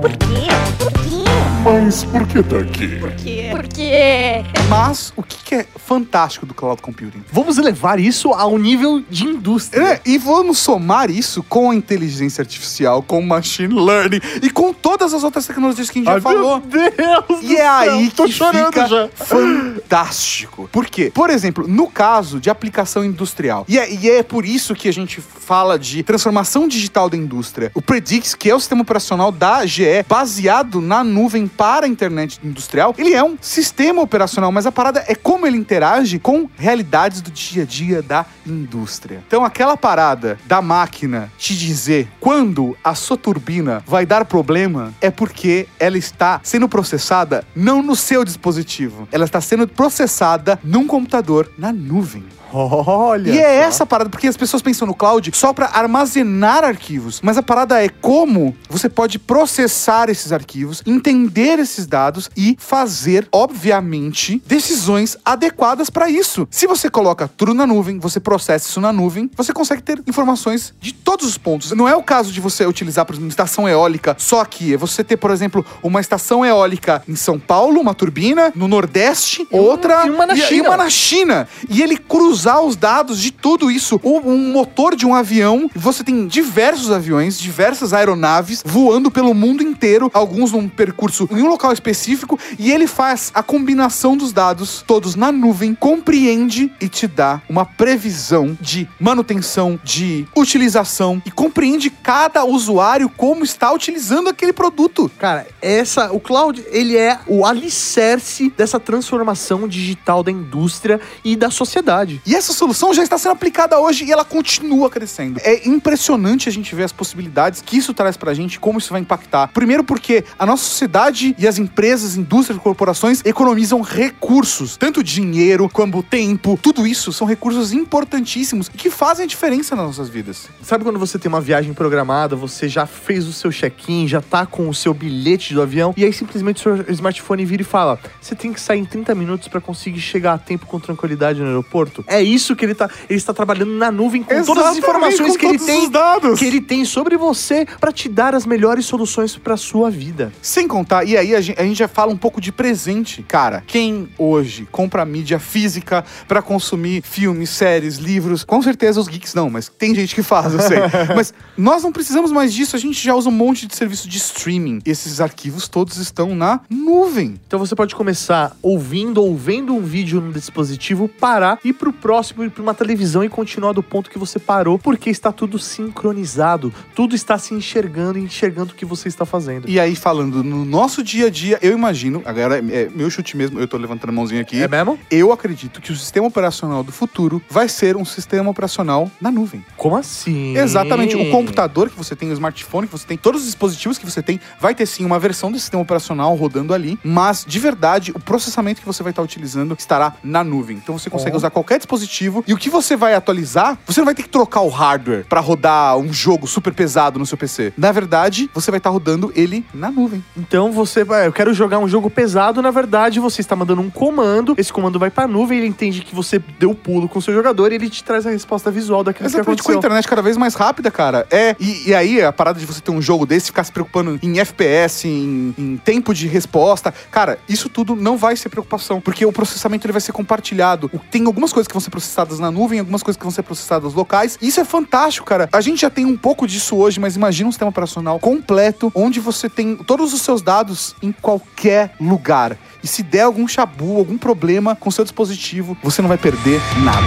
Por quê? Por quê? Mas por que tá aqui? Por quê? Por quê? Mas o que que é fantástico do cloud computing? Vamos levar isso ao nível de indústria. É, e vamos somar isso com a inteligência artificial, com o machine learning e com todas as outras tecnologias que a gente já Ai, falou. Meu Deus E é aí tô que chorando fica já. fantástico. Por quê? Por exemplo, no caso de aplicação industrial, e é, e é por isso que a gente fala de transformação digital da indústria. O Predix, que é o sistema operacional da GE, baseado na nuvem para a internet industrial, ele é um sistema operacional, mas a parada é como ele interage com realidades do dia a dia da indústria. Então, aquela parada da máquina te dizer quando a sua turbina vai dar problema é porque ela está sendo processada não no seu dispositivo, ela está sendo processada num computador na nuvem. Olha. E é só. essa a parada, porque as pessoas pensam no cloud só para armazenar arquivos, mas a parada é como você pode processar esses arquivos, entender esses dados e fazer, obviamente, decisões adequadas para isso. Se você coloca tudo na nuvem, você processa isso na nuvem, você consegue ter informações de todos os pontos. Não é o caso de você utilizar, por exemplo, uma estação eólica só aqui. É você ter, por exemplo, uma estação eólica em São Paulo, uma turbina, no Nordeste, outra e uma na e China. uma na China. E ele cruzar os dados de tudo isso. Um motor de um avião, você tem diversos aviões, diversas aeronaves voando pelo mundo inteiro, alguns num percurso em um local específico, e ele faz a combinação dos dados todos na nuvem, compreende e te dá uma previsão de manutenção, de utilização e compreende cada usuário como está utilizando aquele produto. Cara, essa, o cloud, ele é o alicerce dessa transformação digital da indústria e da sociedade. E essa solução já está sendo aplicada hoje e ela continua crescendo. É impressionante a gente ver as possibilidades que isso traz pra gente, como isso vai impactar. Primeiro porque a nossa sociedade e as empresas, indústrias corporações economizam recursos, tanto dinheiro como tempo. Tudo isso são recursos importantíssimos que fazem a diferença nas nossas vidas. Sabe quando você tem uma viagem programada, você já fez o seu check-in, já tá com o seu bilhete do avião, e aí simplesmente o seu smartphone vira e fala: você tem que sair em 30 minutos pra conseguir chegar a tempo com tranquilidade no aeroporto? É isso que ele tá. Ele está trabalhando na nuvem com todas as Exatamente, informações que ele tem. Que ele tem sobre você pra te dar as melhores soluções pra sua vida. Sem contar, e aí a gente, a gente já fala um pouco de presente. Cara, quem hoje compra mídia física pra consumir filmes, séries, livros, com certeza os geeks não, mas tem gente que faz, eu sei. *laughs* mas nós não precisamos mais disso, a gente já usa um monte de serviço de streaming. Esses arquivos todos estão na nuvem. Então você pode começar ouvindo ou vendo um vídeo no dispositivo, parar, ir pro próximo, ir pra uma televisão e continuar do ponto que você parou, porque está tudo sincronizado. Tudo está se enxergando e enxergando o que você está fazendo. E aí, falando no nosso dia a dia, eu imagino, agora é é meu chute mesmo, eu tô levantando a mãozinha aqui. É mesmo? Eu acredito que o sistema operacional do futuro vai ser um sistema operacional na nuvem. Como assim? Exatamente. O computador que você tem, o smartphone que você tem, todos os dispositivos que você tem, vai ter sim uma versão do sistema operacional rodando ali, mas de verdade, o processamento que você vai estar utilizando estará na nuvem. Então você consegue Oh. usar qualquer dispositivo e o que você vai atualizar, você não vai ter que trocar o hardware para rodar um jogo super pesado no seu PC. Na verdade, você vai estar rodando ele na nuvem. Então você vai, eu quero jogar um jogo pesado, na verdade você está mandando um comando, esse comando vai pra nuvem, ele entende que você deu pulo com o seu jogador e ele te traz a resposta visual daquilo que Exatamente com a aconteceu. internet cada vez mais rápida, cara. É, e, e aí a parada de você ter um jogo desse, ficar se preocupando em FPS, em, em tempo de resposta, cara, isso tudo não vai ser preocupação, porque o processamento ele vai ser compartilhado. Tem algumas coisas que vão ser processadas na nuvem, algumas coisas que vão ser processadas locais. Isso é fantástico, cara. A gente já tem um pouco disso hoje, mas imagina um sistema operacional completo, onde você tem todos os seus dados em qualquer lugar. E se der algum chabu, algum problema com seu dispositivo, você não vai perder nada.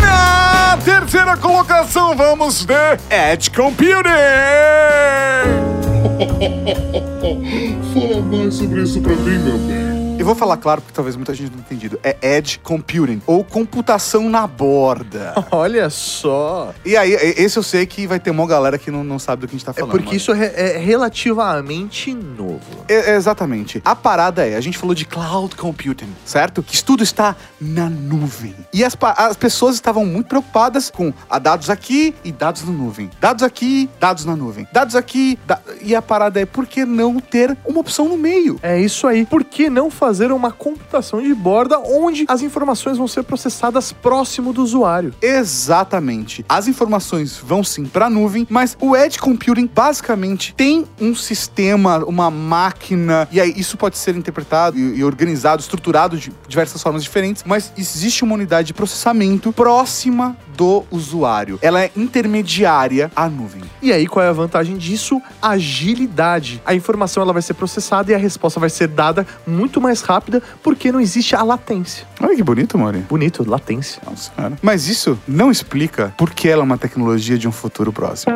Na terceira colocação, vamos de Edge Computing. *laughs* Fala mais sobre isso pra mim, meu bem. Eu vou falar claro, porque talvez muita gente não tenha entendido. É Edge Computing, ou computação na borda. *laughs* Olha só. e aí, esse eu sei que vai ter uma galera que não, não sabe do que a gente tá É falando. porque mano. isso é, é relativamente novo. É, é exatamente. A parada é, a gente falou de cloud computing, certo? Que isso tudo está na nuvem. E as, as pessoas estavam muito preocupadas com ah, dados aqui e dados na nuvem. Dados aqui, dados na nuvem. Dados aqui, da- e a parada é, por que não ter uma opção no meio? É isso aí. Por que não fazer uma computação de borda onde as informações vão ser processadas próximo do usuário? Exatamente. As informações vão sim para a nuvem, mas o edge computing basicamente tem um sistema, uma máquina, e aí isso pode ser interpretado e organizado, estruturado de diversas formas diferentes, mas existe uma unidade de processamento próxima do usuário. Ela é intermediária à nuvem. E aí, qual é a vantagem disso? Agilidade. A informação ela vai ser processada e a resposta vai ser dada muito mais rápida porque não existe a latência. Olha que bonito, Mori. Bonito, latência. Nossa senhora. Mas isso não explica por que ela é uma tecnologia de um futuro próximo.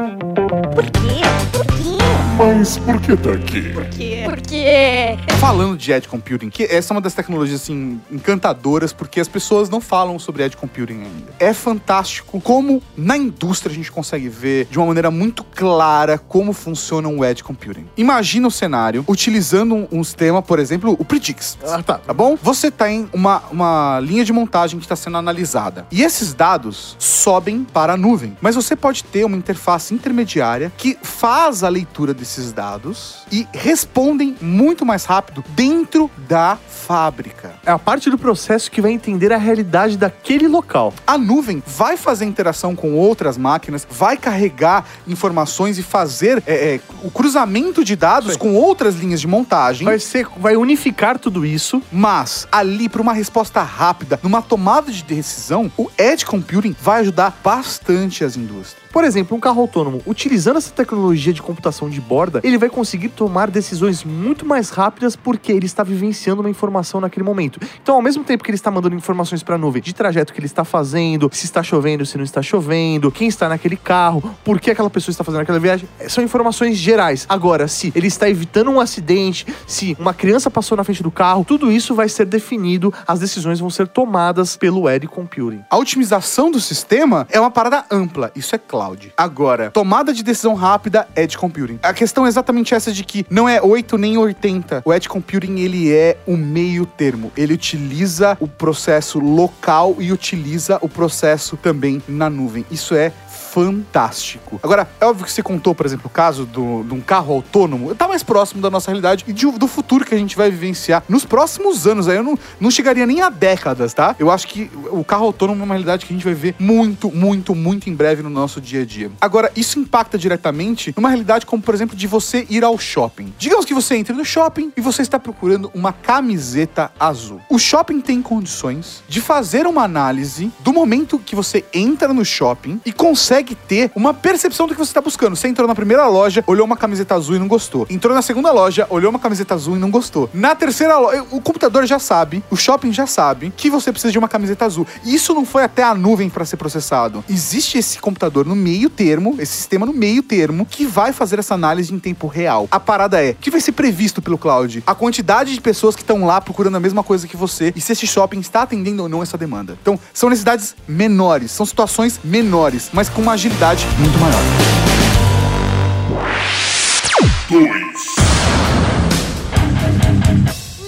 Por quê? Por quê? Mas por que tá aqui? Por quê? Porque Falando de edge computing, que essa é uma das tecnologias assim encantadoras porque as pessoas não falam sobre edge computing ainda. É fantástico como na indústria a gente consegue ver de uma maneira muito clara como funciona um edge computing. Imagina o cenário utilizando um, um sistema, por exemplo, o Predix. Ah, tá. Tá bom? Você tem uma, uma linha de montagem que está sendo analisada. E esses dados sobem para a nuvem. Mas você pode ter uma interface intermediária que faz a leitura desses dados e respondem muito mais rápido dentro da fábrica. É a parte do processo que vai entender a realidade daquele local. A nuvem vai fazer interação com outras máquinas, vai carregar informações e fazer é, é, o cruzamento de dados Sim. com outras linhas de montagem. Vai ser, vai unificar tudo isso. Mas ali, para uma resposta rápida, numa tomada de decisão, o Edge Computing vai ajudar bastante as indústrias. Por exemplo, um carro autônomo, utilizando essa tecnologia de computação de ele vai conseguir tomar decisões muito mais rápidas porque ele está vivenciando uma informação naquele momento. Então, ao mesmo tempo que ele está mandando informações para a nuvem de trajeto que ele está fazendo, se está chovendo, se não está chovendo, quem está naquele carro, por que aquela pessoa está fazendo aquela viagem, são informações gerais. Agora, se ele está evitando um acidente, se uma criança passou na frente do carro, tudo isso vai ser definido, as decisões vão ser tomadas pelo Edge Computing. A otimização do sistema é uma parada ampla, isso é cloud. Agora, tomada de decisão rápida, Edge Computing. A questão é exatamente essa de que não é 8 nem 80. O Edge Computing, ele é o meio termo. Ele utiliza o processo local e utiliza o processo também na nuvem. Isso é fantástico. Agora, é óbvio que você contou, por exemplo, o caso do, de um carro autônomo, tá mais próximo da nossa realidade e de- do futuro que a gente vai vivenciar nos próximos anos. Aí eu não, não chegaria nem a décadas, tá? Eu acho que o carro autônomo é uma realidade que a gente vai ver muito, muito, muito em breve no nosso dia a dia. Agora, isso impacta diretamente numa realidade como, por exemplo, de você ir ao shopping. Digamos que você entre no shopping e você está procurando uma camiseta azul. O shopping tem condições de fazer uma análise do momento que você entra no shopping e consegue ter uma percepção do que você está buscando. Você entrou na primeira loja, olhou uma camiseta azul e não gostou. Entrou na segunda loja, olhou uma camiseta azul e não gostou. Na terceira loja, o computador já sabe, o shopping já sabe que você precisa de uma camiseta azul. E isso não foi até a nuvem para ser processado. Existe esse computador no meio termo, esse sistema no meio termo, que vai fazer essa análise em tempo real. A parada é, que vai ser previsto pelo cloud? A quantidade de pessoas que estão lá procurando a mesma coisa que você e se esse shopping está atendendo ou não essa demanda. Então, são necessidades menores, são situações menores, mas com agilidade muito maior. 2.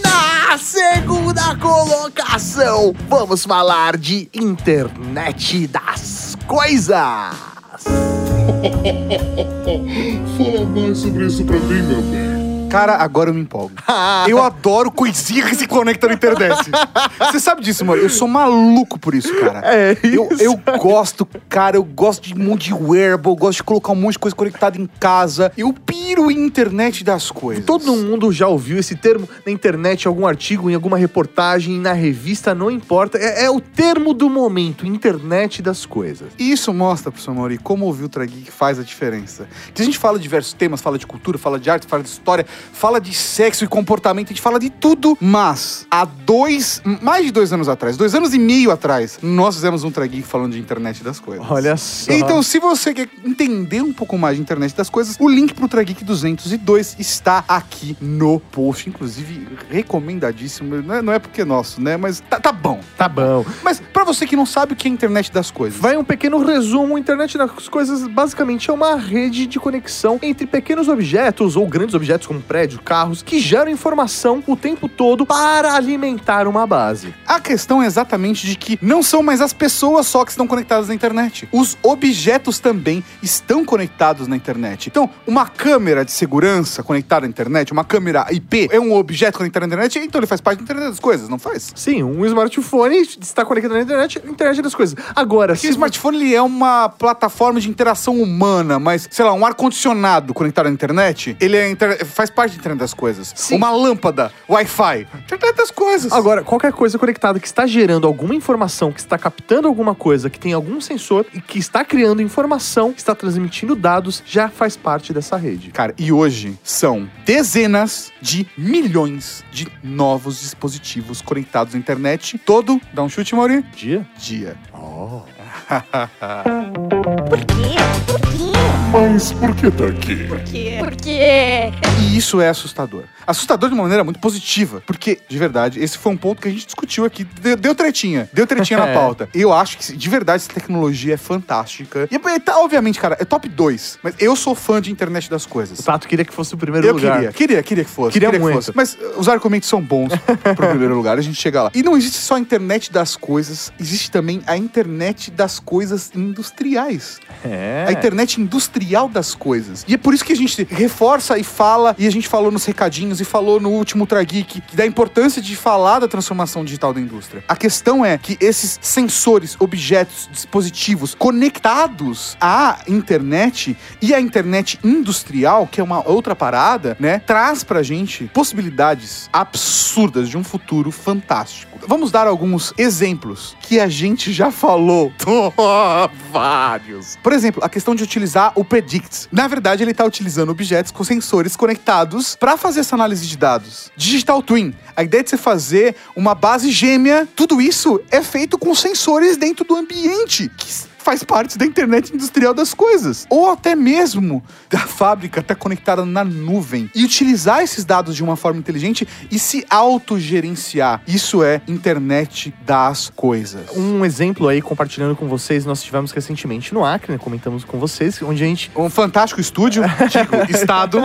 Na segunda colocação, vamos falar de internet das coisas. *laughs* Fala mais sobre isso pra mim, meu bem. Cara, agora eu me empolgo. *laughs* Eu adoro coisinha que se conecta na internet. Você sabe disso, mano? Eu sou maluco por isso, cara. É Eu, isso. eu gosto, cara, eu gosto de um monte de wearable, eu gosto de colocar um monte de coisa conectada em casa. Eu piro em internet das coisas. Todo mundo já ouviu esse termo na internet, em algum artigo, em alguma reportagem, na revista, não importa. É, é o termo do momento, internet das coisas. E Isso mostra, professor Mauri, como ouvir o Trageek faz a diferença. Que a gente fala de diversos temas, fala de cultura, fala de arte, fala de história, fala de sexo e comportamento, a gente fala de tudo. Mas, há dois, mais de dois anos atrás, dois anos e meio atrás, nós fizemos um Trageek falando de internet das coisas. Olha só. Então, se você quer entender um pouco mais de internet das coisas, o link pro Trageek 202 está aqui no post. Inclusive, recomendadíssimo. Não é, não é porque é nosso, né? Mas tá, tá bom. tá bom. Mas pra você que não sabe o que é internet das coisas, Vai um pequeno resumo. Internet das coisas basicamente é uma rede de conexão entre pequenos objetos ou grandes objetos como prédios, carros, que geram informação o tempo todo para alimentar uma base. A questão é exatamente de que não são mais as pessoas só que estão conectadas na internet. Os objetos também estão conectados na internet. Então, uma câmera de segurança conectada à internet, uma câmera IP, é um objeto conectado à internet, então ele faz parte da internet das coisas, não faz? Sim, um smartphone está conectado na internet, internet das coisas. Agora, Porque se o smartphone ele é uma plataforma de interação humana, mas, sei lá, um ar-condicionado conectado à internet, ele é inter- faz parte da internet das coisas. Sim. Uma lâmpada, Wi-Fi, internet das coisas. Agora, qualquer coisa conectada que está gerando alguma informação, que está captando alguma coisa, que tem algum sensor e que está criando informação, está transmitindo dados, já faz parte dessa rede. Cara, e hoje são dezenas de milhões de novos dispositivos conectados à internet. Todo, dá um chute, Mauri? Dia? Dia. *laughs* Por quê? Por quê? Mas por que tá aqui? Por quê? Por quê? E isso é assustador. Assustador de uma maneira muito positiva. Porque, de verdade, esse foi um ponto que a gente discutiu aqui. Deu, deu tretinha. Deu tretinha na *laughs* É. pauta. Eu acho que, de verdade, essa tecnologia é fantástica. E, é, tá, obviamente, cara, é top 2. Mas eu sou fã de internet das coisas. O Tato queria que fosse o primeiro Eu lugar. queria, queria, queria que fosse. Queria que muito. fosse. Mas uh, os argumentos são bons pro primeiro lugar, a gente chega lá. E não existe só a internet das coisas, existe também a internet das coisas industriais. É. A internet industrial das coisas. E é por isso que a gente reforça e fala, e a gente falou nos recadinhos e falou no último Ultra Geek, da importância de falar da transformação digital da indústria. A questão é que esses sensores, objetos, dispositivos conectados à internet e à internet industrial, que é uma outra parada, né, traz pra gente possibilidades absurdas de um futuro fantástico. Vamos dar alguns exemplos que a gente já falou. *laughs* Vários. Por exemplo, a questão de utilizar o Predict. Na verdade, ele está utilizando objetos com sensores conectados para fazer essa análise de dados. Digital Twin. A ideia de você fazer uma base gêmea, tudo isso é feito com sensores dentro do ambiente. Que faz parte da internet industrial das coisas. Ou até mesmo da fábrica estar tá conectada na nuvem. E utilizar esses dados de uma forma inteligente e se autogerenciar. Isso é internet das coisas. Um exemplo aí, compartilhando com vocês, nós tivemos recentemente no Acre, né, comentamos com vocês, onde a gente... Um fantástico estúdio, digo, *laughs* estado.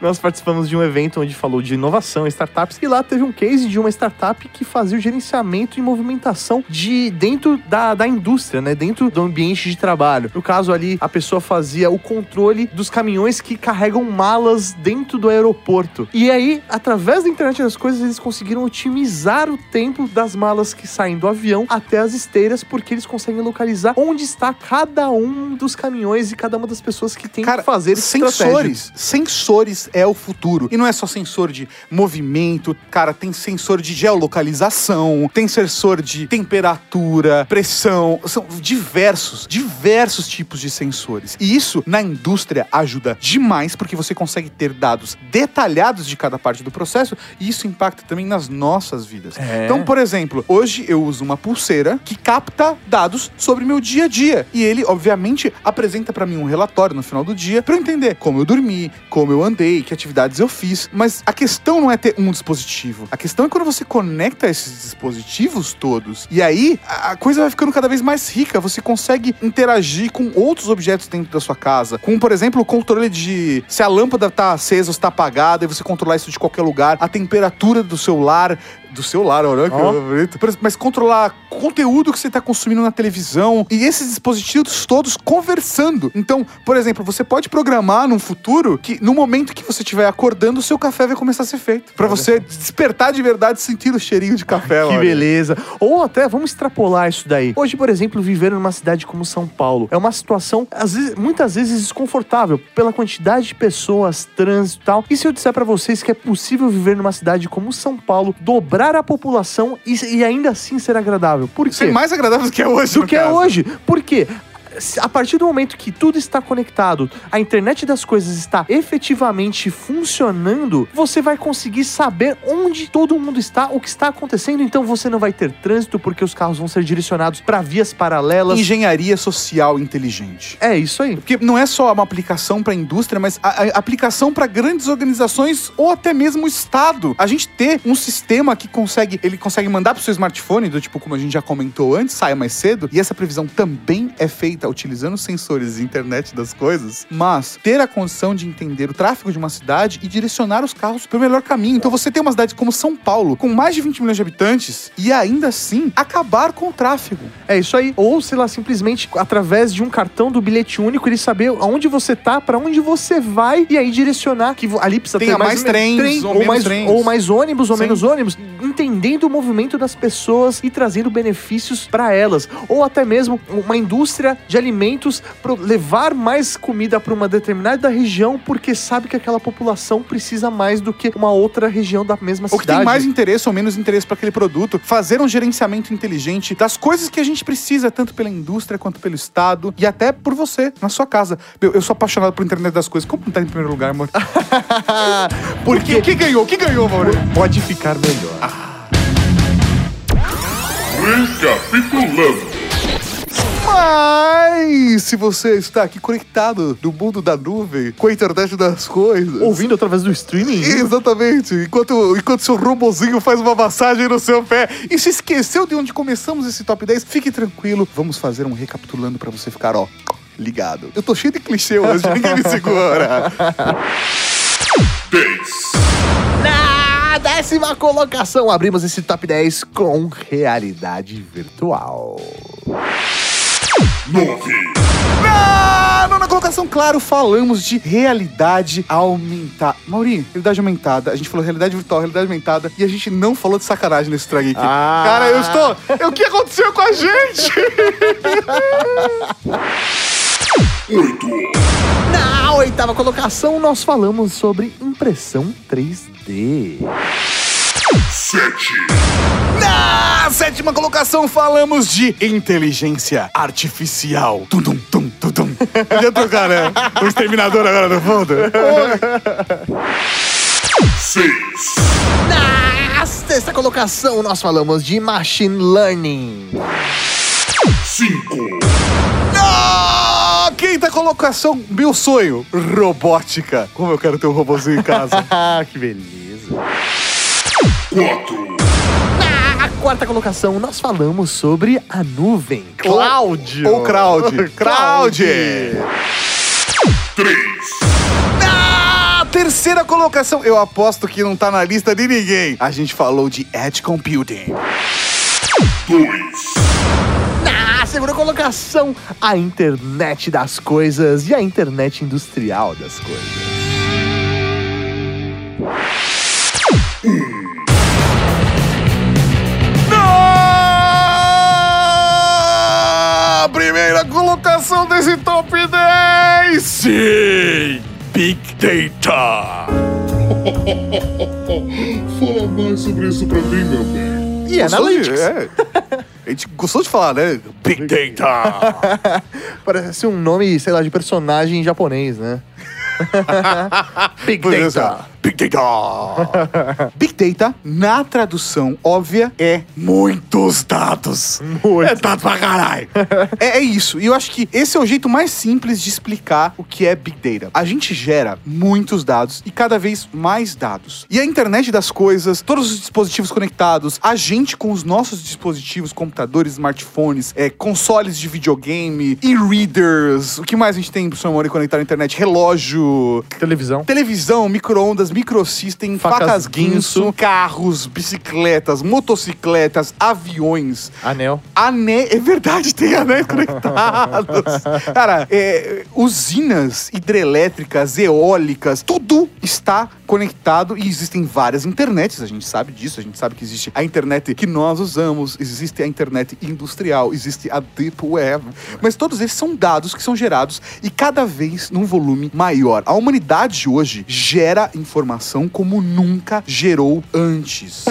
nós participamos de um evento onde falou de inovação, startups, e lá teve um case de uma startup que fazia o gerenciamento e movimentação de dentro da, da indústria, né? Dentro do ambiente de trabalho. No caso ali, a pessoa fazia o controle dos caminhões que carregam malas dentro do aeroporto. E aí, através da internet das coisas, eles conseguiram otimizar o tempo das malas que saem do avião até as esteiras, porque eles conseguem localizar onde está cada um dos caminhões e cada uma das pessoas que tem Cara, que fazer sensores. Sensores é o futuro. E não é só sensor de movimento, cara, tem sensor de geolocalização, tem sensor de temperatura, pressão, são diversos diversos, diversos tipos de sensores. E isso na indústria ajuda demais porque você consegue ter dados detalhados de cada parte do processo e isso impacta também nas nossas vidas. É. Então, por exemplo, hoje eu uso uma pulseira que capta dados sobre meu dia a dia e ele, obviamente, apresenta para mim um relatório no final do dia para eu entender como eu dormi, como eu andei, que atividades eu fiz. Mas a questão não é ter um dispositivo. A questão é quando você conecta esses dispositivos todos e aí a coisa vai ficando cada vez mais rica. Você consegue consegue interagir com outros objetos dentro da sua casa. Como, por exemplo, o controle de se a lâmpada tá acesa ou está apagada, e você controlar isso de qualquer lugar, a temperatura do seu lar, do seu lar, olha que bonito. Mas controlar conteúdo que você está consumindo na televisão e esses dispositivos todos conversando. Então, por exemplo, você pode programar num futuro que no momento que você estiver acordando, o seu café vai começar a ser feito. Pra você despertar de verdade sentir o cheirinho de café. Que olha. beleza. Ou até, vamos extrapolar isso daí. Hoje, por exemplo, viver numa cidade como São Paulo é uma situação, às vezes- muitas vezes, desconfortável pela quantidade de pessoas, trânsito e tal. E se eu disser pra vocês que é possível viver numa cidade como São Paulo, dobrar a população e, e ainda assim ser agradável? Por é quê? mais agradável do que é hoje. do que é caso. hoje. Por quê? A partir do momento que tudo está conectado, a internet das coisas está efetivamente funcionando, você vai conseguir saber onde todo mundo está, o que está acontecendo. Então você não vai ter trânsito porque os carros vão ser direcionados para vias paralelas. Engenharia social inteligente. É isso aí. Porque não é só uma aplicação para a indústria, mas a, a aplicação para grandes organizações ou até mesmo o Estado. A gente ter um sistema que consegue, ele consegue mandar pro seu smartphone, do tipo como a gente já comentou antes, saia mais cedo, e essa previsão também é feita utilizando sensores e internet das coisas, mas ter a condição de entender o tráfego de uma cidade e direcionar os carros para o melhor caminho. Então você tem uma cidade como São Paulo, com mais de 20 milhões de habitantes, e ainda assim acabar com o tráfego. É isso aí. Ou, sei lá, simplesmente através de um cartão do bilhete único, ele saber aonde você tá, para onde você vai, e aí direcionar que ali precisa Tenha ter mais trens, ou ou, menos mais, trens. ou mais ônibus ou Sim. menos ônibus, entendendo o movimento das pessoas e trazendo benefícios para elas. Ou até mesmo uma indústria de alimentos pro levar mais comida para uma determinada região porque sabe que aquela população precisa mais do que uma outra região da mesma Ou que cidade. tem mais interesse ou menos interesse para aquele produto, fazer um gerenciamento inteligente das coisas que a gente precisa, tanto pela indústria quanto pelo Estado e até por você, na sua casa. Eu, eu sou apaixonado por internet das coisas. Como não tá em primeiro lugar, amor? *laughs* porque Quem ganhou? Quem ganhou, amor? pode ficar melhor. Recapitulando. Mas se você está aqui conectado no mundo da nuvem, com a internet das coisas. Ouvindo através do streaming. Exatamente. Enquanto, enquanto seu robozinho faz uma massagem no seu pé e se esqueceu de onde começamos esse top 10, fique tranquilo. Vamos fazer um recapitulando pra você ficar, ó, ligado. Eu tô cheio de clichê hoje, ninguém me segura. 10. *laughs* Na décima colocação, abrimos esse top 10 com realidade virtual. 9. Na nona colocação, claro, falamos de realidade aumentada. Mauri, realidade aumentada. A gente falou realidade virtual, realidade aumentada. E a gente não falou de sacanagem nesse trago aqui. Ah. Cara, eu estou... O que aconteceu com a gente? 8. Na oitava colocação, nós falamos sobre impressão 3D. 7. Na sétima colocação, falamos de inteligência artificial. Tum, tum, tum, tum, tum. *laughs* Podia trocar, né? O exterminador agora no fundo. Na sexta colocação, nós falamos de Machine Learning. Ah, quinta colocação, meu sonho, robótica. Como eu quero ter um robôzinho em casa. Ah, *laughs* que beleza. Na quarta colocação, nós falamos sobre a nuvem. Cloud. Ou crowd. Crowd. Na terceira colocação, eu aposto que não tá na lista de ninguém. A gente falou de Edge Computing. Na segunda colocação, a internet das coisas e a internet industrial das coisas. Na primeira colocação desse top 10, sim, Big Data. *laughs* Fala mais sobre isso pra mim, meu bem. E Analytics. É. *laughs* A gente gostou de falar, né? Big Data. *laughs* Parece um nome, sei lá, de personagem japonês, né? Big isso, Data. Big Data. *laughs* Big Data, na tradução óbvia, é muitos dados. Muito. É dado pra caralho. *laughs* é, é isso. E eu acho que esse é o jeito mais simples de explicar o que é Big Data. A gente gera muitos dados e cada vez mais dados. E a internet das coisas, todos os dispositivos conectados, a gente com os nossos dispositivos, computadores, smartphones, é, consoles de videogame, e-readers, o que mais a gente tem, professor Mori, conectar à internet? Relógio, Televisão. televisão, micro-ondas, microsystem, Facas facas, guinso. guinso, carros, bicicletas, motocicletas, aviões. Anel. Ané... É verdade, tem anéis conectados. *laughs* Cara, é, usinas hidrelétricas, eólicas, tudo está conectado e existem várias internets, a gente sabe disso, a gente sabe que existe a internet que nós usamos, existe a internet industrial, existe a Deep Web, mas todos eles são dados que são gerados e cada vez num volume maior. A humanidade hoje gera informação como nunca gerou antes.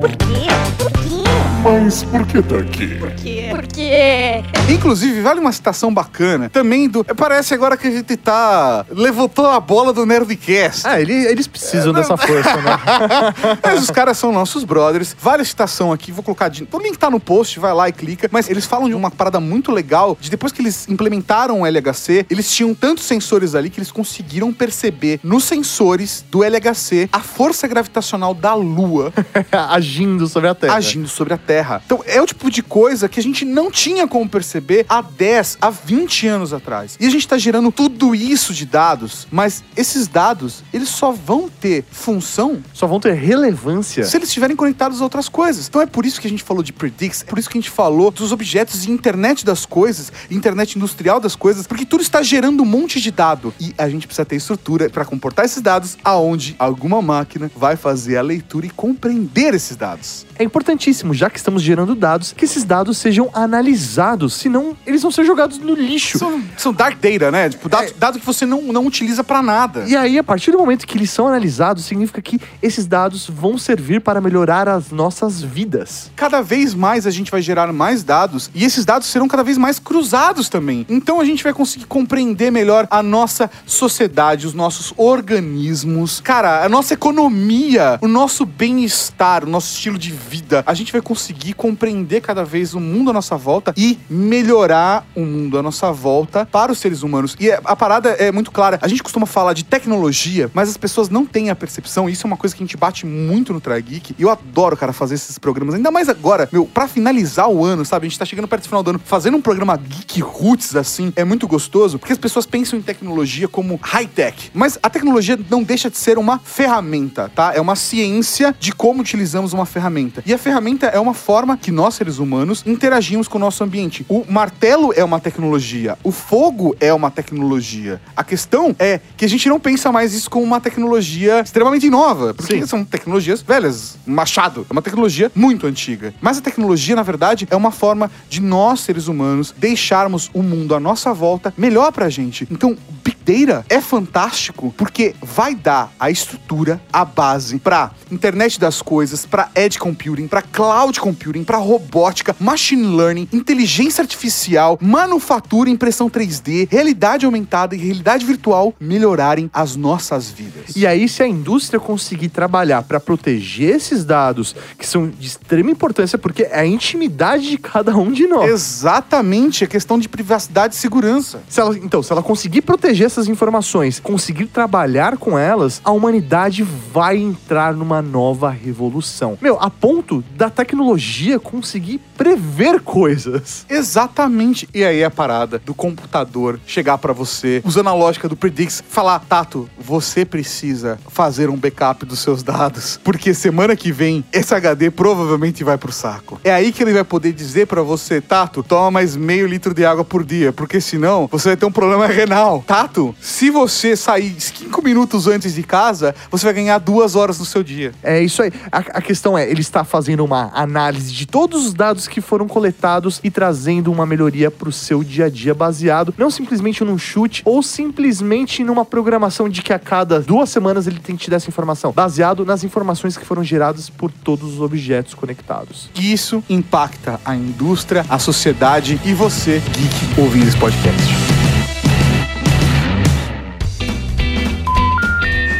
Por quê? Por quê? Mas por que tá aqui? Por quê? Por quê? Inclusive, vale uma citação bacana também do. Parece agora que a gente tá. levantou a bola do Nerdcast. Ah, ele- eles precisam dessa força, né? *laughs* Mas os caras são nossos brothers. Vale a citação aqui, vou colocar. De... O link tá no post, vai lá e clica. Mas eles falam de uma parada muito legal. De depois que eles implementaram o LHC, eles tinham tantos sensores ali que eles conseguiram perceber nos sensores do LHC a força gravitacional da Lua *laughs* Agindo sobre a Terra. agindo sobre a Terra. Então, é o tipo de coisa que a gente não tinha como perceber há 10, há 20 anos atrás. E a gente tá gerando tudo isso de dados, mas esses dados, eles só vão ter função Só vão ter relevância. se eles estiverem conectados a outras coisas. Então é por isso que a gente falou de predicts, é por isso que a gente falou dos objetos de internet das coisas, internet industrial das coisas, porque tudo está gerando um monte de dado e a gente precisa ter estrutura para comportar esses dados aonde alguma máquina vai fazer a leitura e compreender esses dados. É importantíssimo, já que estamos gerando dados, que esses dados sejam analisados, senão eles vão ser jogados no lixo. São, são dark data, né? Tipo, dado, É. dado que você não, não utiliza pra nada. E aí, a partir do momento que eles são analisados, significa que esses dados vão servir para melhorar as nossas vidas. Cada vez mais a gente vai gerar mais dados e esses dados serão cada vez mais cruzados também. Então a gente vai conseguir compreender melhor a nossa sociedade, os nossos organismos, cara, a nossa economia, o nosso bem-estar, o nosso estilo de vida. A gente vai conseguir compreender cada vez o mundo à nossa volta e melhorar o mundo à nossa volta para os seres humanos. E é- a parada é muito clara. A gente costuma falar de tecnologia, mas as pessoas não têm a percepção. E isso é uma coisa que a gente bate muito no Try Geek. E eu adoro, cara, fazer esses programas. Ainda mais agora, meu, pra finalizar o ano, sabe? A gente tá chegando perto do final do ano. Fazendo um programa Geek Roots, assim, é muito gostoso. Porque as pessoas pensam em tecnologia como high-tech. Mas a tecnologia não deixa de ser uma ferramenta, tá? É uma ciência de como utilizamos uma ferramenta. E a ferramenta é uma forma que nós, seres humanos, interagimos com o nosso ambiente. O martelo é uma tecnologia. O fogo é uma tecnologia. A questão é que a gente não pensa mais isso como uma tecnologia extremamente nova. Porque Sim. são tecnologias velhas. Machado é uma tecnologia muito antiga. Mas a tecnologia, na verdade, é uma forma de nós, seres humanos, deixarmos o mundo à nossa volta melhor pra gente. Então, Big Data é fantástico porque vai dar a estrutura, a base pra internet das coisas, pra edge computing, pra cloud computing, para robótica, machine learning, inteligência artificial, manufatura, impressão 3D, realidade aumentada e realidade virtual melhorarem as nossas vidas. E aí, se a indústria conseguir trabalhar para proteger esses dados, que são de extrema importância, porque é a intimidade de cada um de nós. Exatamente, é questão de privacidade e segurança. Se ela- então, se ela conseguir proteger essas informações, conseguir trabalhar com elas, a humanidade vai entrar numa nova revolução. Meu, a ponto da tecnologia conseguir prever coisas. Exatamente. E aí a parada do computador chegar pra você, usando a lógica do Predix, falar: Tato, você precisa fazer um backup dos seus dados, porque semana que vem esse HD provavelmente vai pro saco. É aí que ele vai poder dizer pra você: Tato, toma mais meio litro de água por dia, porque senão você vai ter um problema renal. Tato, se você sair cinco minutos antes de casa, você vai ganhar duas horas no seu dia. É isso aí. A, a questão é, ele está fazendo uma análise de todos os dados que foram coletados e trazendo uma melhoria para o seu dia a dia baseado não simplesmente num chute ou simplesmente numa programação de que a cada duas semanas ele tem que te dar essa informação, baseado nas informações que foram geradas por todos os objetos conectados. Isso impacta a indústria, a sociedade e você, geek, ouvindo esse podcast.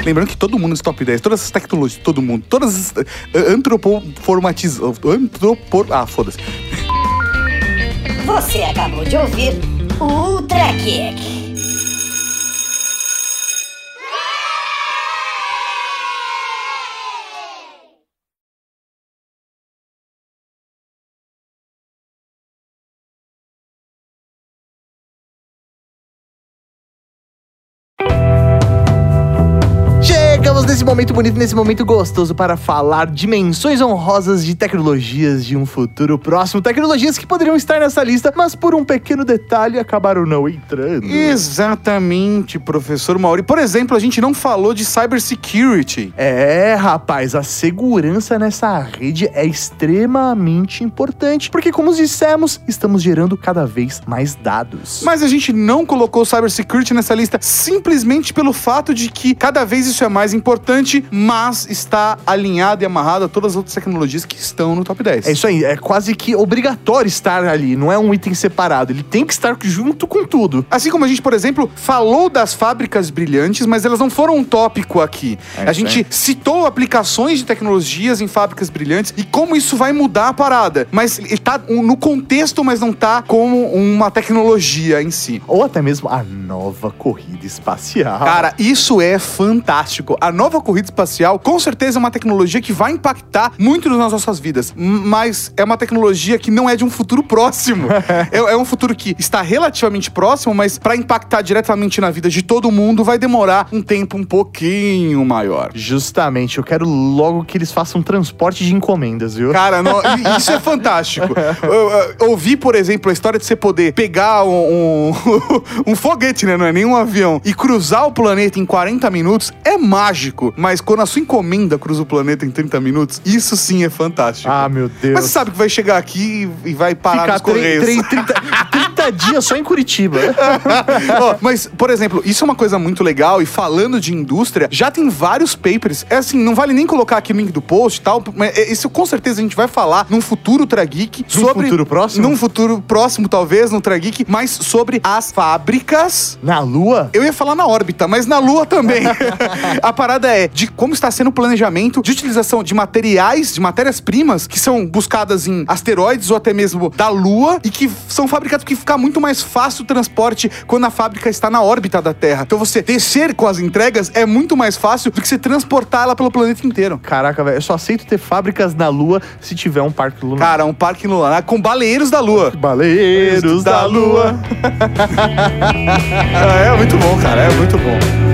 Lembrando que todo mundo nesse top 10, todas essas tecnologias, todo mundo, todas as uh, antropoformatiz... Antropor... Ah, foda-se. Você acabou de ouvir o Ultra Kick. Momento bonito, nesse momento gostoso para falar de menções honrosas de tecnologias de um futuro próximo. Tecnologias que poderiam estar nessa lista, mas por um pequeno detalhe acabaram não entrando. Exatamente, professor Mauri. Por exemplo, a gente não falou de cybersecurity. É, rapaz, a segurança nessa rede é extremamente importante, porque como dissemos, estamos gerando cada vez mais dados. Mas a gente não colocou cybersecurity nessa lista simplesmente pelo fato de que cada vez isso é mais importante, mas está alinhado e amarrado a todas as outras tecnologias que estão no top 10. É isso aí, é quase que obrigatório estar ali, não é um item separado, ele tem que estar junto com tudo. Assim como a gente, por exemplo, falou das fábricas brilhantes, mas elas não foram um tópico aqui. É, a gente citou aplicações de tecnologias em fábricas brilhantes e como isso vai mudar a parada. Mas ele tá no contexto, mas não tá como uma tecnologia em si. Ou até mesmo a nova corrida espacial. Cara, isso é fantástico. A nova corrida espacial, com certeza, é uma tecnologia que vai impactar muito nas nossas vidas. Mas é uma tecnologia que não é de um futuro próximo. *laughs* é, é um futuro que está relativamente próximo, mas para impactar diretamente na vida de todo mundo vai demorar um tempo um pouquinho maior. Justamente, eu quero logo que eles façam transporte de encomendas, viu? Cara, *laughs* i- isso é fantástico. Eu, eu ouvi, por exemplo, a história de você poder pegar um, um, *laughs* um foguete, né? Não é nem um avião, e cruzar o planeta em 40 minutos é mágico. Mas quando a sua encomenda cruza o planeta em 30 minutos, isso sim é fantástico. Ah, meu Deus. Mas você sabe que vai chegar aqui e vai parar Ficar nos correios. 30, 30 *laughs* dias só em Curitiba. *laughs* Ó, mas, por exemplo, isso é uma coisa muito legal e falando de indústria, já tem vários papers. É assim, não vale nem colocar aqui o link do post e tal, mas é- isso com certeza a gente vai falar num futuro Trageek Num sobre futuro próximo? Num futuro próximo talvez, no Trageek, mas sobre as fábricas Na Lua? eu ia falar na órbita, mas na Lua também. *laughs* a parada é de como está sendo o planejamento de utilização de materiais, de matérias-primas que são buscadas em asteroides ou até mesmo da Lua e que são fabricados porque fica muito mais fácil o transporte quando a fábrica está na órbita da Terra. Então você descer com as entregas é muito mais fácil do que você transportar ela pelo planeta inteiro. Caraca, velho, eu só aceito ter fábricas na Lua se tiver um parque lunar. Cara, um parque lunar com baleeiros da Lua. Baleeiros da Lua. Ah, *laughs* é muito bom, cara, é muito bom.